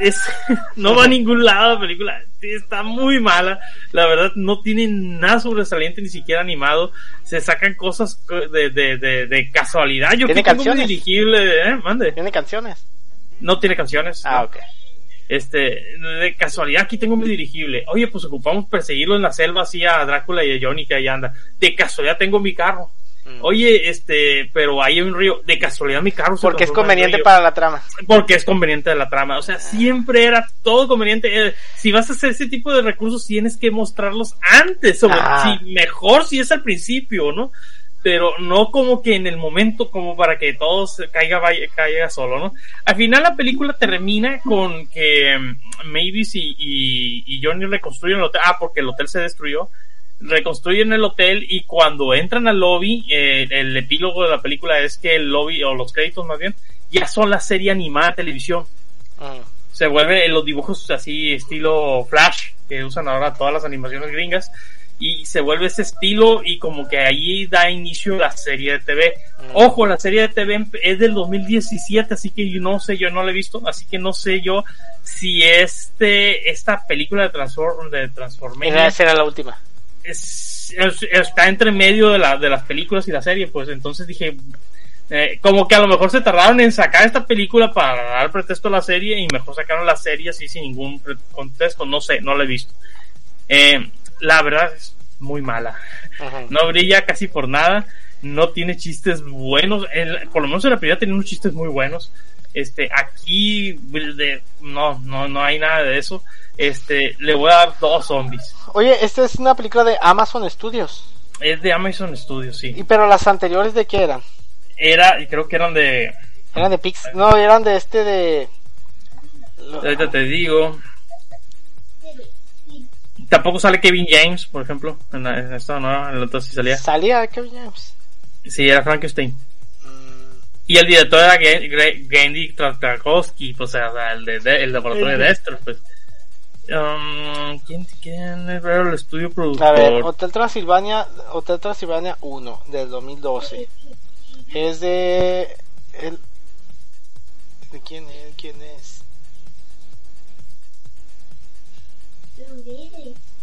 es, no va a ningún lado la película. Está muy mala. La verdad, no tiene nada sobresaliente, ni siquiera animado. Se sacan cosas de, de, de, de casualidad. Yo ¿Tiene canciones? dirigible, ¿eh? Mande. ¿Tiene canciones? No tiene canciones. Ah, ¿no? ok. Este, de casualidad aquí tengo mi dirigible. Oye, pues ocupamos perseguirlo en la selva así a Drácula y a Johnny que ahí anda. De casualidad tengo mi carro. Oye, este, pero hay un río. De casualidad mi carro se Porque es conveniente para la trama. porque es conveniente de la trama. O sea, siempre era todo conveniente. Eh, si vas a hacer ese tipo de recursos, tienes que mostrarlos antes. O Ah. si, mejor si es al principio, ¿no? Pero no como que en el momento, como para que todo se caiga, vaya- caiga solo, ¿no? Al final la película termina con que mm, Mavis y, y, y Johnny reconstruyen el hotel. Ah, porque el hotel se destruyó. Reconstruyen el hotel y cuando entran al lobby, eh, el epílogo de la película es que el lobby, o los créditos más bien, ya son la serie animada de televisión. Mm. Se vuelve en los dibujos así estilo Flash, que usan ahora todas las animaciones gringas, y se vuelve ese estilo y como que ahí da inicio la serie de TV. Ojo, la serie de TV es del 2017, así que yo no sé, yo no la he visto, así que no sé yo si este, esta película de, Transform, de Esa era la última. Es- es- está entre medio de, la, de las películas y la serie, pues entonces dije, eh, como que a lo mejor se tardaron en sacar esta película para dar pretexto a la serie y mejor sacaron la serie así sin ningún contexto, no sé, no la he visto. Eh, la verdad es muy mala, Ujú. no brilla casi por nada, no tiene chistes buenos, en- por lo menos en la primera tenía unos chistes muy buenos. Este, aquí de- no, no, no hay nada de eso. Este, le voy a dar dos zombies. Oye, esta es una película de Amazon Studios. Es de Amazon Studios, sí. Y pero las anteriores de qué eran? Era, y creo que eran de. Eran de Pix. No, eran de este de. Ahorita te digo. Tampoco sale Kevin James, por ejemplo. En, la- en esta no, en la otra sí salía. Salía Kevin James. Sí, era Frankenstein. Mm, Y el director era Gendy Tartakovsky, pues, o sea, el de, de- el laboratorio de Dexter, pues. Um, ¿quién, ¿Quién era el estudio A ver, productor? Hotel Transilvania, Hotel Transilvania 1 del 2012. Es de. El, ¿De quién es? ¿Quién es?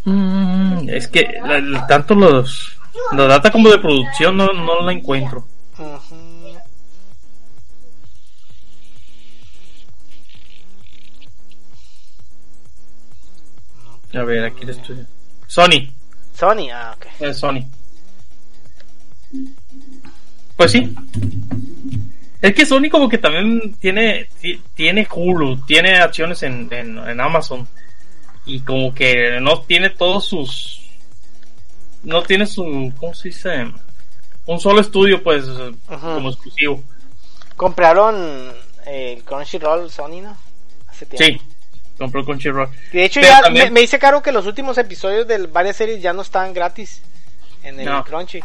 Mm, es que la- tanto los. La data como de producción no, no la encuentro. Ujú. A ver, aquí el estudio. Sony. Sony, ah, ok. de Sony. Pues sí. Es que Sony como que también tiene ti- tiene Hulu, tiene acciones en, en, en Amazon y como que no tiene todos sus no tiene su ¿cómo se dice? Un solo estudio pues como exclusivo. Compraron eh, el Crunchyroll Sony, ¿no? Hace tiempo. Sí. Compró Crunchyroll. De hecho, Pero ya también- me, me hice caro que los últimos episodios de varias series ya no estaban gratis en el No. Crunchy.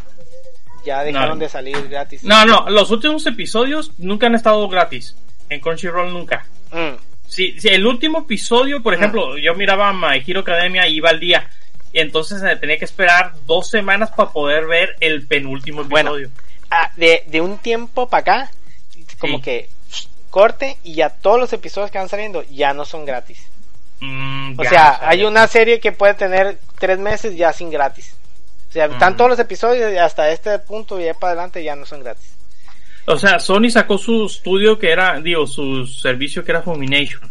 Ya dejaron No. de salir gratis. No, no, los últimos episodios nunca han estado gratis. En Crunchyroll nunca. Mm. Sí, sí, el último episodio, por ejemplo, yo miraba My Hero Academia y iba al día. Y entonces eh, tenía que esperar dos semanas para poder ver el penúltimo Bueno. episodio. Ah, de, de un tiempo para acá, como Sí. que corte y ya todos los episodios que van saliendo ya no son gratis. Mm, O sea, hay una serie que puede tener tres meses ya sin gratis. O sea, están Mm. todos los episodios y hasta este punto y ya para adelante ya no son gratis. O sea, Sony sacó su estudio que era, digo, su servicio que era Fumination.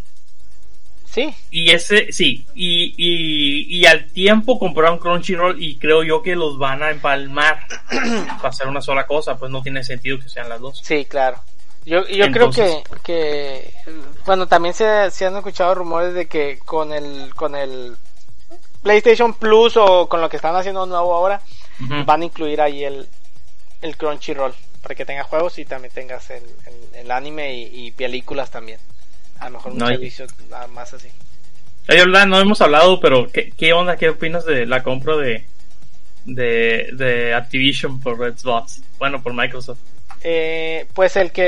Sí, Y ese, sí, y, y, y al tiempo compraron Crunchyroll y creo yo que los van a empalmar para hacer una sola cosa, pues no tiene sentido que sean las dos. sí, claro. Yo, yo Entonces- creo que, que, bueno, también se, se han escuchado rumores de que con el, con el PlayStation Plus o con lo que están haciendo nuevo ahora, van a incluir ahí el, el Crunchyroll para que tengas juegos y también tengas el, el, el anime y, y películas también. A lo mejor un No, servicio más así. Verdad, no hemos hablado, pero ¿qué, qué onda? ¿Qué opinas de la compra de, de, de Activision por Xbox? Bueno, por Microsoft. Eh, pues el que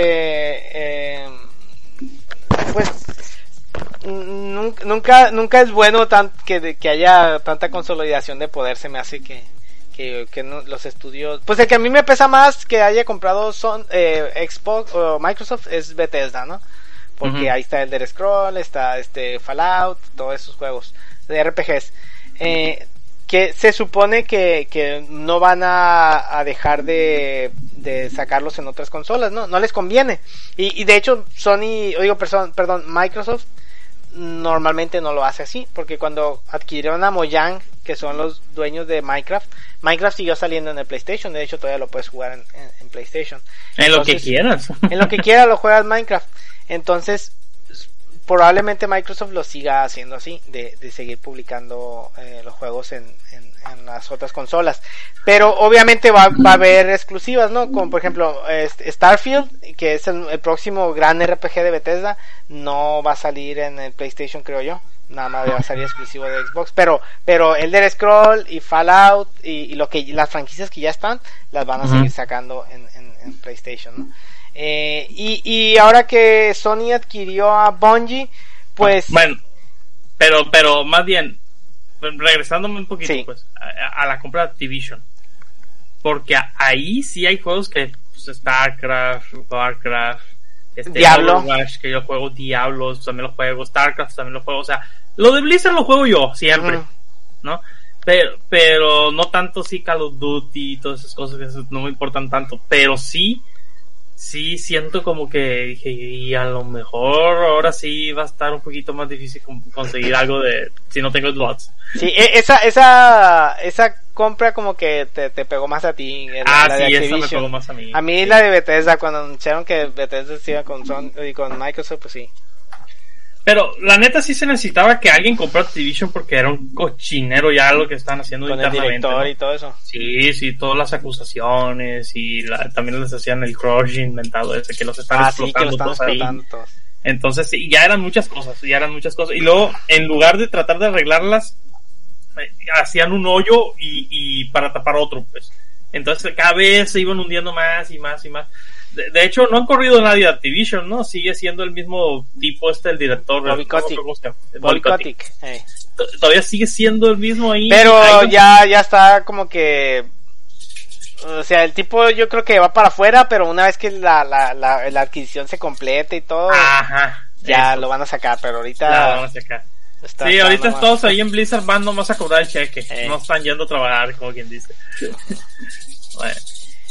eh, pues nunca nunca nunca es bueno tan, que, que haya tanta consolidación de poder se me hace que que, que no- los estudios pues el que a mí me pesa más que haya comprado son eh, Xbox o Microsoft es Bethesda no porque Ujú. ahí está Elder Scroll está este Fallout todos esos juegos de RPGs eh, que se supone que, que no van a, a dejar de, de sacarlos en otras consolas, ¿no? No les conviene. Y, y de hecho, Sony, digo, perdón, perdón, Microsoft normalmente no lo hace así, porque cuando adquirieron a Mojang, que son los dueños de Minecraft, Minecraft siguió saliendo en el PlayStation, de hecho todavía lo puedes jugar en, en- en PlayStation. En lo que quieras. En lo que quiera lo juegas Minecraft. Entonces, probablemente Microsoft lo siga haciendo así, de, de seguir publicando eh, los juegos en, en- en las otras consolas. Pero obviamente va, va a haber exclusivas, ¿no? Como por ejemplo este, Starfield, que es el, el próximo gran RPG de Bethesda, no va a salir en el PlayStation, creo yo. Nada más va a salir exclusivo de Xbox. Pero, pero Elder Scroll y Fallout y, y lo que las franquicias que ya están, las van a seguir sacando en, en- en PlayStation, ¿no? Eh, y, y ahora que Sony adquirió a Bungie, pues Bueno, pero, pero más bien, regresándome un poquito, Sí. pues, a, a la compra de Activision. Porque ahí sí hay juegos que, pues, StarCraft, Warcraft, este, Diablo. Overwatch, que yo juego, Diablos, también lo juego, StarCraft también lo juego, o sea, lo de Blizzard lo juego yo, siempre. ¿no? Pero, pero no tanto sí Call of Duty y todas esas cosas que no me importan tanto, pero sí, sí siento como que dije, y a lo mejor ahora sí va a estar un poquito más difícil con- conseguir algo de, si no tengo slots. Sí, e- esa, esa, esa compra como que te, te pegó más a ti. Ah, la de sí, esa me pegó más a mí. A mí la de Bethesda, cuando anunciaron que Bethesda se iba con, Son- y con Microsoft, pues sí. Pero la neta sí se necesitaba que alguien comprara Activision porque era un cochinero ya lo que están haciendo Con el internamente. director ¿no? y todo eso. Sí, sí, todas las acusaciones y la- también les hacían el crush inventado ese que los están Ah, sí, que lo explotando están todos ahí. explotando todos. Entonces, sí, ya eran muchas cosas, ya eran muchas cosas. Y luego, en lugar de tratar de arreglarlas, eh, hacían un hoyo y, y para tapar otro, pues. Entonces, cada vez se iban hundiendo más y más y más. De, de hecho, no han corrido nadie de Activision, ¿no? Sigue siendo el mismo tipo este, el director. Bobby Kotick. eh. Todavía sigue siendo el mismo ahí. Pero Ahí- ya, ya está como que, o sea, el tipo yo creo que va para afuera, pero una vez que la, la, la, la adquisición se complete y todo, Ajá. ya eso. lo van a sacar, pero ahorita La vamos a sacar. está- Sí, está ahorita nomás- todos ahí en Blizzard van nomás a cobrar el cheque. Eh. No están yendo a trabajar, como quien dice. bueno.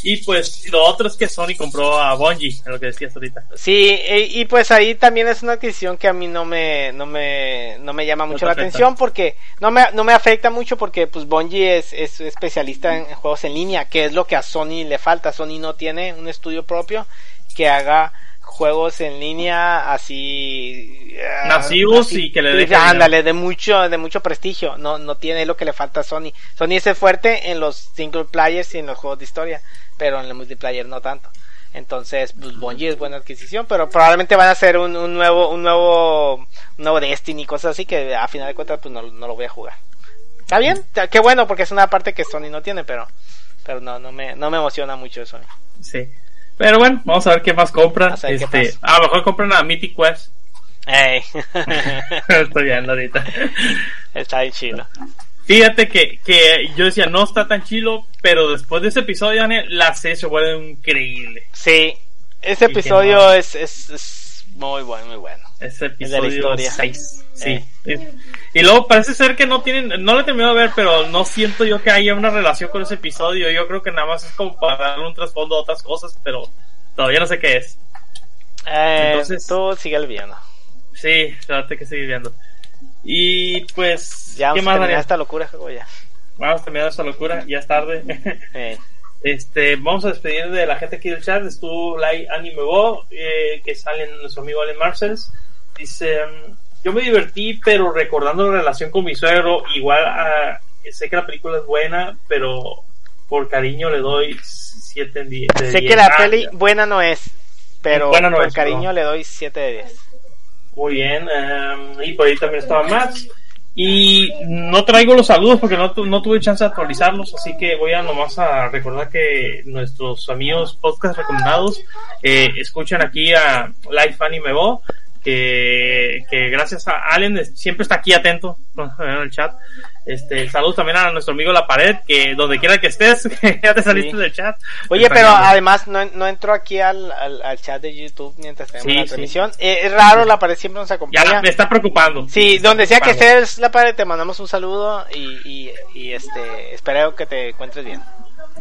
Y pues lo otro es que Sony compró a Bungie, es lo que decías ahorita. Sí, y, y pues ahí también es una adquisición que a mí no me, no me, no me llama mucho la afecta. atención porque no me, no me afecta mucho porque pues Bungie es, es especialista en juegos en línea, que es lo que a Sony le falta. Sony no tiene un estudio propio que haga juegos en línea así eh, Masivos y que le deje ándale de mucho de mucho prestigio no no tiene lo que le falta a Sony Sony es fuerte en los single players y en los juegos de historia pero en el multiplayer no tanto entonces pues Bungie es buena adquisición pero probablemente van a hacer un, un nuevo un nuevo un nuevo Destiny cosas así que a final de cuentas pues no, no lo voy a jugar está bien qué bueno porque es una parte que Sony no tiene pero pero no no me no me emociona mucho Sony Sí. Pero bueno, vamos a ver qué más compran. A Este, a lo mejor compran a Mythic Quest. Ey. Estoy viendo ahorita. está bien chido Fíjate que, que yo decía, no está tan chilo, pero después de ese episodio, la serie se vuelve increíble. Sí, ese episodio no- es, es, es muy bueno, muy bueno. Ese Es de la episodio historia. 6. Sí. Eh. Y, y luego parece ser que no tienen, no lo he terminado de ver, pero no siento yo que haya una relación con ese episodio. Yo creo que nada más es como para darle un trasfondo a otras cosas, pero todavía no sé qué es. Eh, Entonces- tú sigue viendo. Sí, trate que seguir viendo. Y pues, Ya ¿qué vamos a más, terminar Daniel? esta locura, ya. Vamos a terminar esta locura, ya es tarde. Eh, Este, vamos a despedir de la gente aquí del chat. Estuvo Lai Anime Bo, eh, que sale nuestro amigo Allen Marcels. Dice, mm, yo me divertí, pero recordando la relación con mi suegro, igual ah, sé que la película es buena, pero por cariño le doy 7 de 10. sé que la peli buena no es, pero Buena no por es, cariño no. le doy 7 de 10. Muy bien, em, y por ahí también estaba Max. Y no traigo los saludos porque no, tu- no tuve chance de actualizarlos, así que voy a nomás a recordar que nuestros amigos podcast recomendados eh, escuchan aquí a Life Anime Bo, que, que gracias a Allen siempre está aquí atento en el chat. Este, saludos también a nuestro amigo La Pared, que donde quiera que estés, ya te saliste Sí. del chat. Oye, pero además no, no entró aquí al, al, al chat de YouTube mientras tenemos Sí, la sí. transmisión. Eh, es raro, la pared siempre nos Ya acompaña. me está preocupando. Sí, está donde sea que estés, la pared, te mandamos un saludo y, y, y este, espero que te encuentres bien.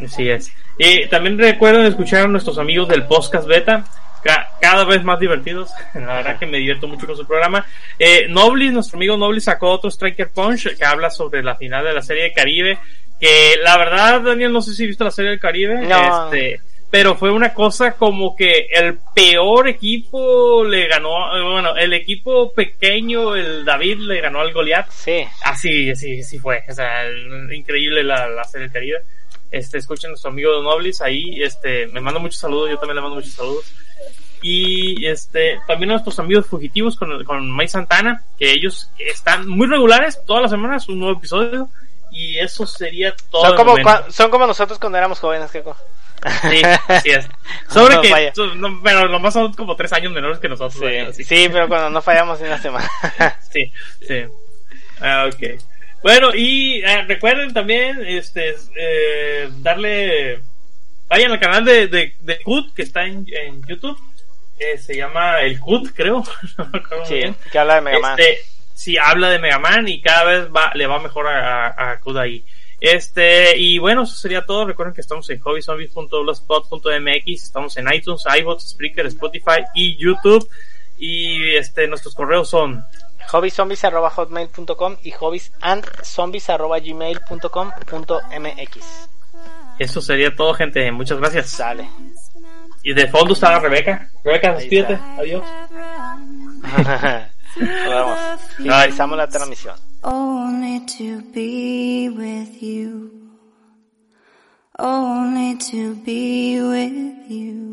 Así es. Y también recuerden escuchar a nuestros amigos del podcast beta, ca- cada vez más divertidos. La verdad que me divierto mucho con su programa. Eh, Noblis, nuestro amigo Noblis sacó otro Striker Punch que habla sobre la final de la serie de Caribe. Que la verdad, Daniel, no sé si viste la serie del Caribe. No. Este, pero fue una cosa como que el peor equipo le ganó, eh, bueno, el equipo pequeño, el David le ganó al Goliath. Sí, Así, así, sí fue. O sea, el- increíble la, la serie Caribe. Este, escuchen a nuestro amigo Noblis ahí, este, me manda muchos saludos, yo también le mando muchos saludos. Y este, también nuestros amigos fugitivos con, con Mike Santana, que ellos están muy regulares, todas las semanas un nuevo episodio. Y eso sería todo. son como, cua- son como nosotros cuando éramos jóvenes, Keiko. Sí, así es. Sobre No que, no, pero nomás son como tres años menores que nosotros. Sí, que- sí, pero cuando no fallamos en una semana. Sí, sí. Ah, ok. Bueno, y eh, recuerden también este eh, darle. Vayan al canal de, de, de Hood que está en, en YouTube. Eh, se llama El Hood, creo. No me acuerdo muy sí, bien. que habla de Mega Man. Este, sí, habla de Mega Man y cada vez va, le va mejor a, a, a Hood ahí. Este, y bueno, eso sería todo. Recuerden que estamos en hobbyzombies.blogspot.mx, estamos en iTunes, iBots, Spreaker, Spotify y YouTube. Y este, nuestros correos son hobbyzombies.hotmail.com y hobbiesandzombies.gmail.com.mx Eso sería todo, gente. Muchas gracias. Sale. Y de fondo está Rebeca. Rebeca, despídete. Adiós. Nos vemos. Finalizamos la transmisión. Only to be with you. Only to be with you.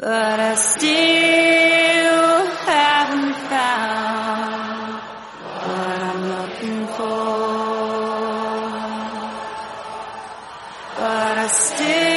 But I still haven't found what I'm looking for. But I still